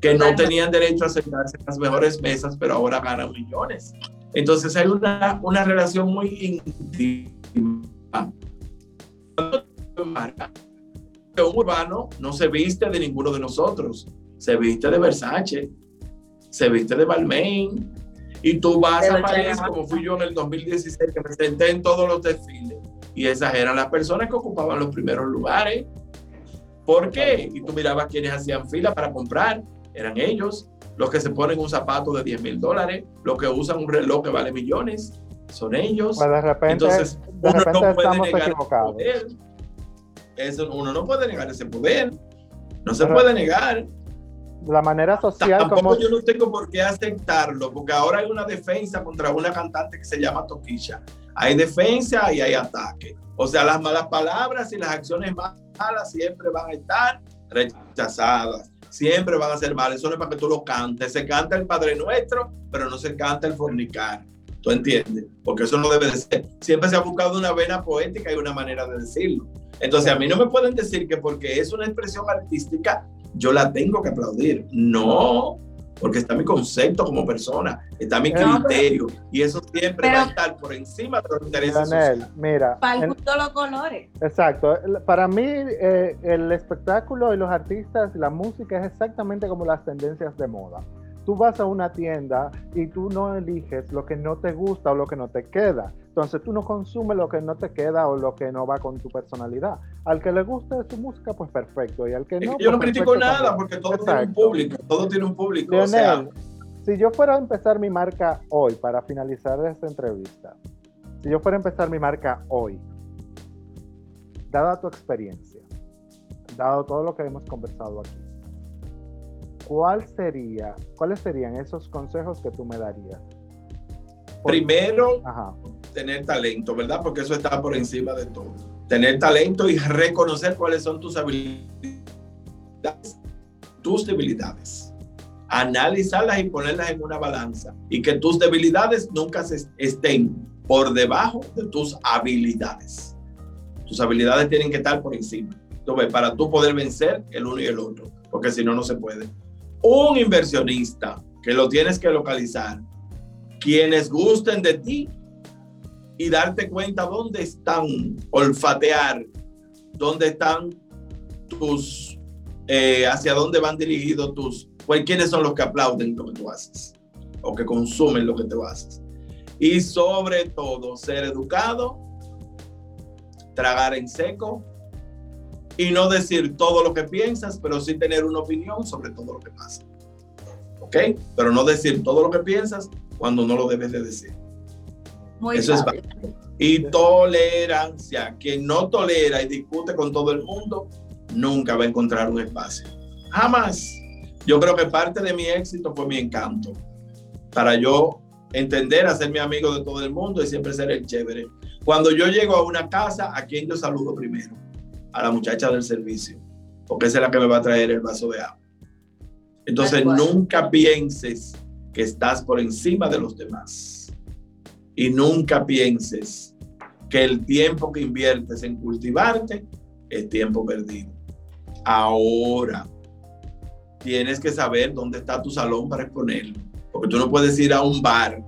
que no tenían derecho a sentarse en las mejores mesas, pero ahora ganan millones. Entonces hay una, una relación muy íntima. Un urbano no se viste de ninguno de nosotros, se viste de Versace, se viste de Balmain, y tú vas a París, como fui yo en el 2016, que me senté en todos los desfiles. Y esas eran las personas que ocupaban los primeros lugares. ¿Por qué? Y tú mirabas quienes hacían fila para comprar. Eran ellos. Los que se ponen un zapato de 10 mil dólares. Los que usan un reloj que vale millones. Son ellos. Pues de repente, Entonces, de uno repente no puede estamos negar equivocados. Ese poder. Eso, uno no puede negar ese poder. No se puede negar la manera social Tampoco como yo no tengo por qué aceptarlo, porque ahora hay una defensa contra una cantante que se llama Toquilla. Hay defensa y hay ataque. O sea, las malas palabras y las acciones malas siempre van a estar rechazadas. Siempre van a ser malas. Eso no es para que tú lo cantes. Se canta el Padre Nuestro, pero no se canta el fornicar. ¿Tú entiendes? Porque eso no debe de ser. Siempre se ha buscado una vena poética y una manera de decirlo. Entonces, a mí no me pueden decir que porque es una expresión artística, yo la tengo que aplaudir. No, porque está mi concepto como persona, está mi criterio, y eso siempre va a estar por encima de los intereses Daniel, mira. Para el gusto los colores. Exacto. Para mí, eh, el espectáculo y los artistas, la música es exactamente como las tendencias de moda. Tú vas a una tienda y tú no eliges lo que no te gusta o lo que no te queda. Entonces tú no consumes lo que no te queda o lo que no va con tu personalidad. Al que le guste su música, pues perfecto. Y al que no. yo no pues critico nada porque todo tiene un público. Todo tiene un público. si yo fuera a empezar mi marca hoy, para finalizar esta entrevista, si yo fuera a empezar mi marca hoy, dada tu experiencia, dado todo lo que hemos conversado aquí, ¿cuál sería, ¿cuáles serían esos consejos que tú me darías? Primero, Ajá tener talento, ¿verdad? Porque eso está por encima de todo. Tener talento y reconocer cuáles son tus habilidades, tus debilidades. Analizarlas y ponerlas en una balanza. Y que tus debilidades nunca estén por debajo de tus habilidades. Tus habilidades tienen que estar por encima. Entonces, para tú poder vencer el uno y el otro, porque si no, no se puede. Un inversionista que lo tienes que localizar, quienes gusten de ti y darte cuenta dónde están, olfatear, dónde están tus, eh, hacia dónde van dirigidos tus, pues quiénes son los que aplauden lo que tú haces o que consumen lo que tú haces. Y sobre todo, ser educado, tragar en seco y no decir todo lo que piensas, pero sí tener una opinión sobre todo lo que pasa. ¿Ok? Pero no decir todo lo que piensas cuando no lo debes de decir. Eso es Y tolerancia. Quien no tolera y discute con todo el mundo, nunca va a encontrar un espacio. Jamás. Yo creo que parte de mi éxito fue mi encanto. Para yo entender, hacerme amigo de todo el mundo y siempre ser el chévere. Cuando yo llego a una casa, ¿a quién yo saludo primero? A la muchacha del servicio, porque esa es la que me va a traer el vaso de agua. Entonces, nunca pienses que estás por encima de los demás y nunca pienses que el tiempo que inviertes en cultivarte es tiempo perdido. Ahora, tienes que saber dónde está tu salón para exponerlo. Porque tú no puedes ir a un bar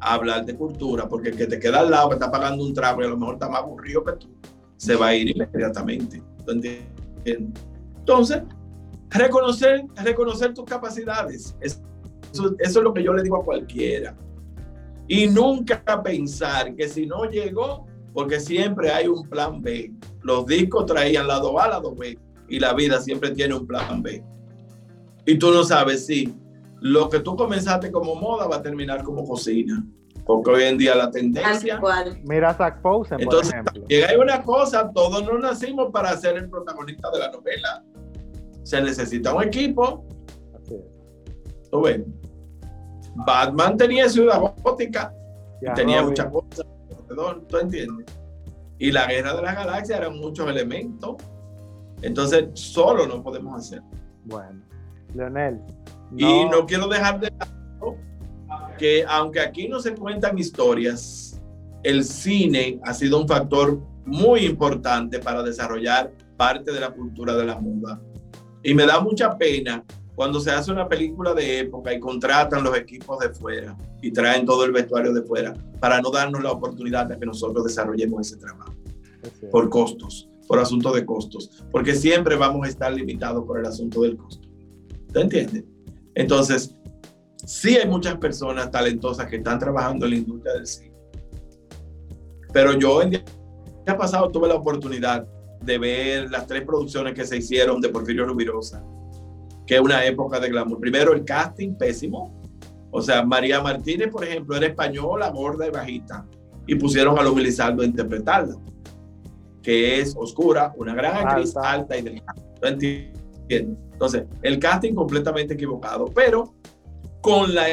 a hablar de cultura, porque el que te queda al lado, que está pagando un trago y a lo mejor está más aburrido que tú, se va a ir inmediatamente. Entonces, reconocer, reconocer tus capacidades. eso es lo que yo le digo a cualquiera. Y nunca pensar que si no llegó, porque siempre hay un plan B. Los discos traían lado A, lado B, y la vida siempre tiene un plan B. Y tú no sabes si lo que tú comenzaste como moda va a terminar como cocina. Porque hoy en día la tendencia. Mira Zach Posen, Entonces, por ejemplo. Llega una cosa, todos no nacimos para ser el protagonista de la novela. Se necesita un equipo. Así es. ¿Tú ves? Batman tenía ciudad gótica y tenía muchas cosas ¿tú entiendes? Y la guerra de las galaxias eran muchos elementos. Entonces, solo no podemos hacer. Bueno, Leonel. Y no quiero dejar de lado que, aunque aquí no se cuentan historias, el cine ha sido un factor muy importante para desarrollar parte de la cultura de la moda. Y me da mucha pena cuando se hace una película de época y contratan los equipos de fuera y traen todo el vestuario de fuera para no darnos la oportunidad de que nosotros desarrollemos ese trabajo por costos, por asunto de costos, porque siempre vamos a estar limitados por el asunto del costo. ¿Te entiendes? Entonces, sí hay muchas personas talentosas que están trabajando en la industria del cine, pero yo en día pasado tuve la oportunidad de ver las tres producciones que se hicieron de Porfirio Rubirosa que es una época de glamour. Primero, el casting pésimo. O sea, María Martínez, por ejemplo, era española, gorda y bajita. Y pusieron a Luz a interpretarla, que es oscura, una gran actriz alta, y delgada. Entonces, el casting completamente equivocado, pero con la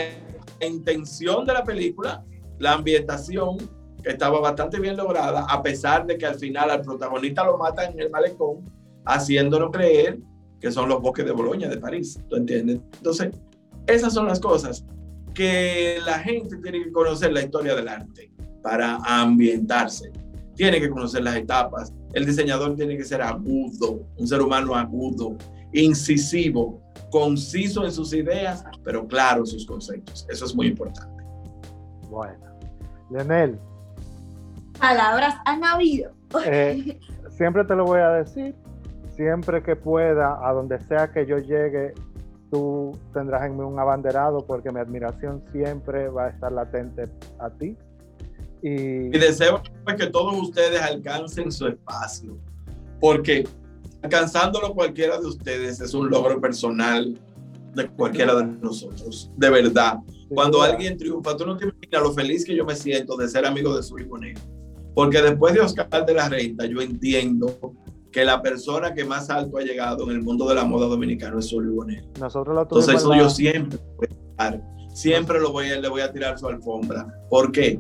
intención de la película, la ambientación estaba bastante bien lograda, a pesar de que al final al protagonista lo matan en el malecón, haciéndolo creer que son los bosques de Boloña, de París, ¿tú entiendes? Entonces, esas son las cosas que la gente tiene que conocer la historia del arte para ambientarse. Tiene que conocer las etapas. El diseñador tiene que ser agudo, un ser humano agudo, incisivo, conciso en sus ideas, pero claro en sus conceptos. Eso es muy importante. Bueno, Leonel. Palabras han habido. Eh, siempre te lo voy a decir, siempre que pueda, a donde sea que yo llegue, tú tendrás en mí un abanderado porque mi admiración siempre va a estar latente a ti. Y, y deseo que todos ustedes alcancen su espacio, porque alcanzándolo cualquiera de ustedes es un logro personal de cualquiera de nosotros, de verdad. Cuando alguien triunfa, tú no te imaginas lo feliz que yo me siento de ser amigo de su hijo negro. Porque después de Oscar de la Renta, yo entiendo que la persona que más alto ha llegado en el mundo de la moda dominicana es Sully Bonel. Nosotros lo Entonces eso yo siempre voy a dar, siempre lo voy a, le voy a tirar su alfombra. ¿Por qué?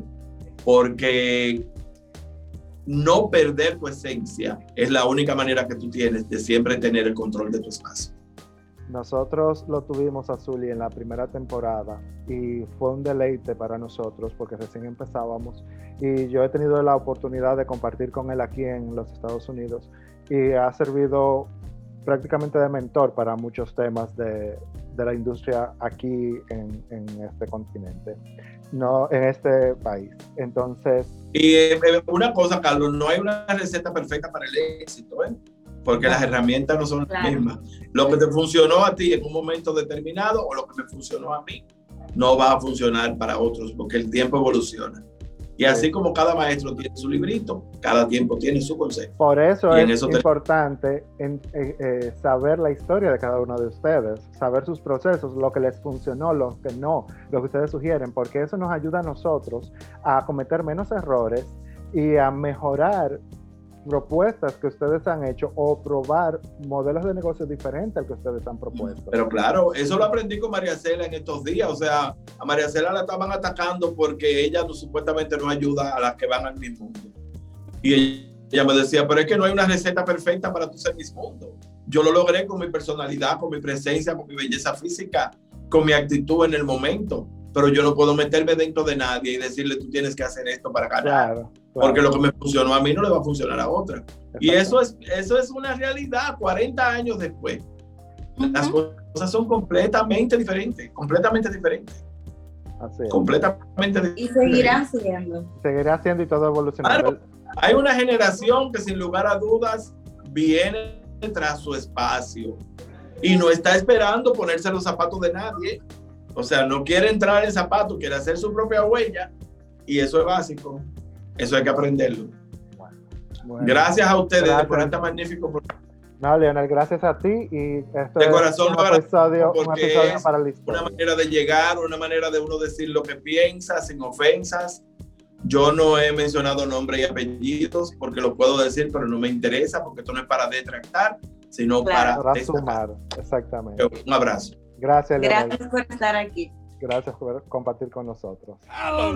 Porque no perder tu esencia es la única manera que tú tienes de siempre tener el control de tu espacio. Nosotros lo tuvimos a Zully en la primera temporada y fue un deleite para nosotros porque recién empezábamos y yo he tenido la oportunidad de compartir con él aquí en los Estados Unidos y ha servido prácticamente de mentor para muchos temas de, de la industria aquí en, en, este continente, no en este país. Entonces... Y eh, eh, una cosa, Carlos, no hay una receta perfecta para el éxito, ¿eh? porque las herramientas no son las mismas. Lo que te funcionó a ti en un momento determinado o lo que me funcionó a mí no va a funcionar para otros porque el tiempo evoluciona. Y así como cada maestro tiene su librito, cada tiempo tiene su consejo. Por eso es importante en, eh, saber la historia de cada uno de ustedes, saber sus procesos, lo que les funcionó, lo que no, lo que ustedes sugieren, porque eso nos ayuda a nosotros a cometer menos errores y a mejorar propuestas que ustedes han hecho o probar modelos de negocio diferentes al que ustedes han propuesto. Pero claro, eso lo aprendí con María Cela en estos días. O sea, a María Cela la estaban atacando porque ella no, supuestamente no ayuda a las que van al mismo mundo. Y ella me decía, pero es que no hay una receta perfecta para tu ser mis mundo. Yo lo logré con mi personalidad, con mi presencia, con mi belleza física, con mi actitud en el momento pero yo no puedo meterme dentro de nadie y decirle tú tienes que hacer esto para ganar. Porque lo que me funcionó a mí no le va a funcionar a otra. Y eso es, eso es una realidad 40 años después. Las cosas son completamente diferentes, completamente diferentes. Así Completamente diferentes. Y seguirán siendo. Seguirá siendo y todo evolucionará. hay una generación que sin lugar a dudas viene tras su espacio y no está esperando ponerse los zapatos de nadie o sea, no quiere entrar en zapatos, quiere hacer su propia huella y eso es básico. Eso hay que aprenderlo. gracias a ustedes por este magnífico No, Leonel, gracias a ti y esto de corazón un para, episodio, un episodio para la Una manera de llegar, una manera de uno decir lo que piensa sin ofensas. Yo no he mencionado nombre y apellidos porque lo puedo decir, pero no me interesa porque esto no es para detractar, sino para, para sumar. Exactamente. Un abrazo. Gracias, Gracias por estar aquí. Gracias por compartir con nosotros. Oh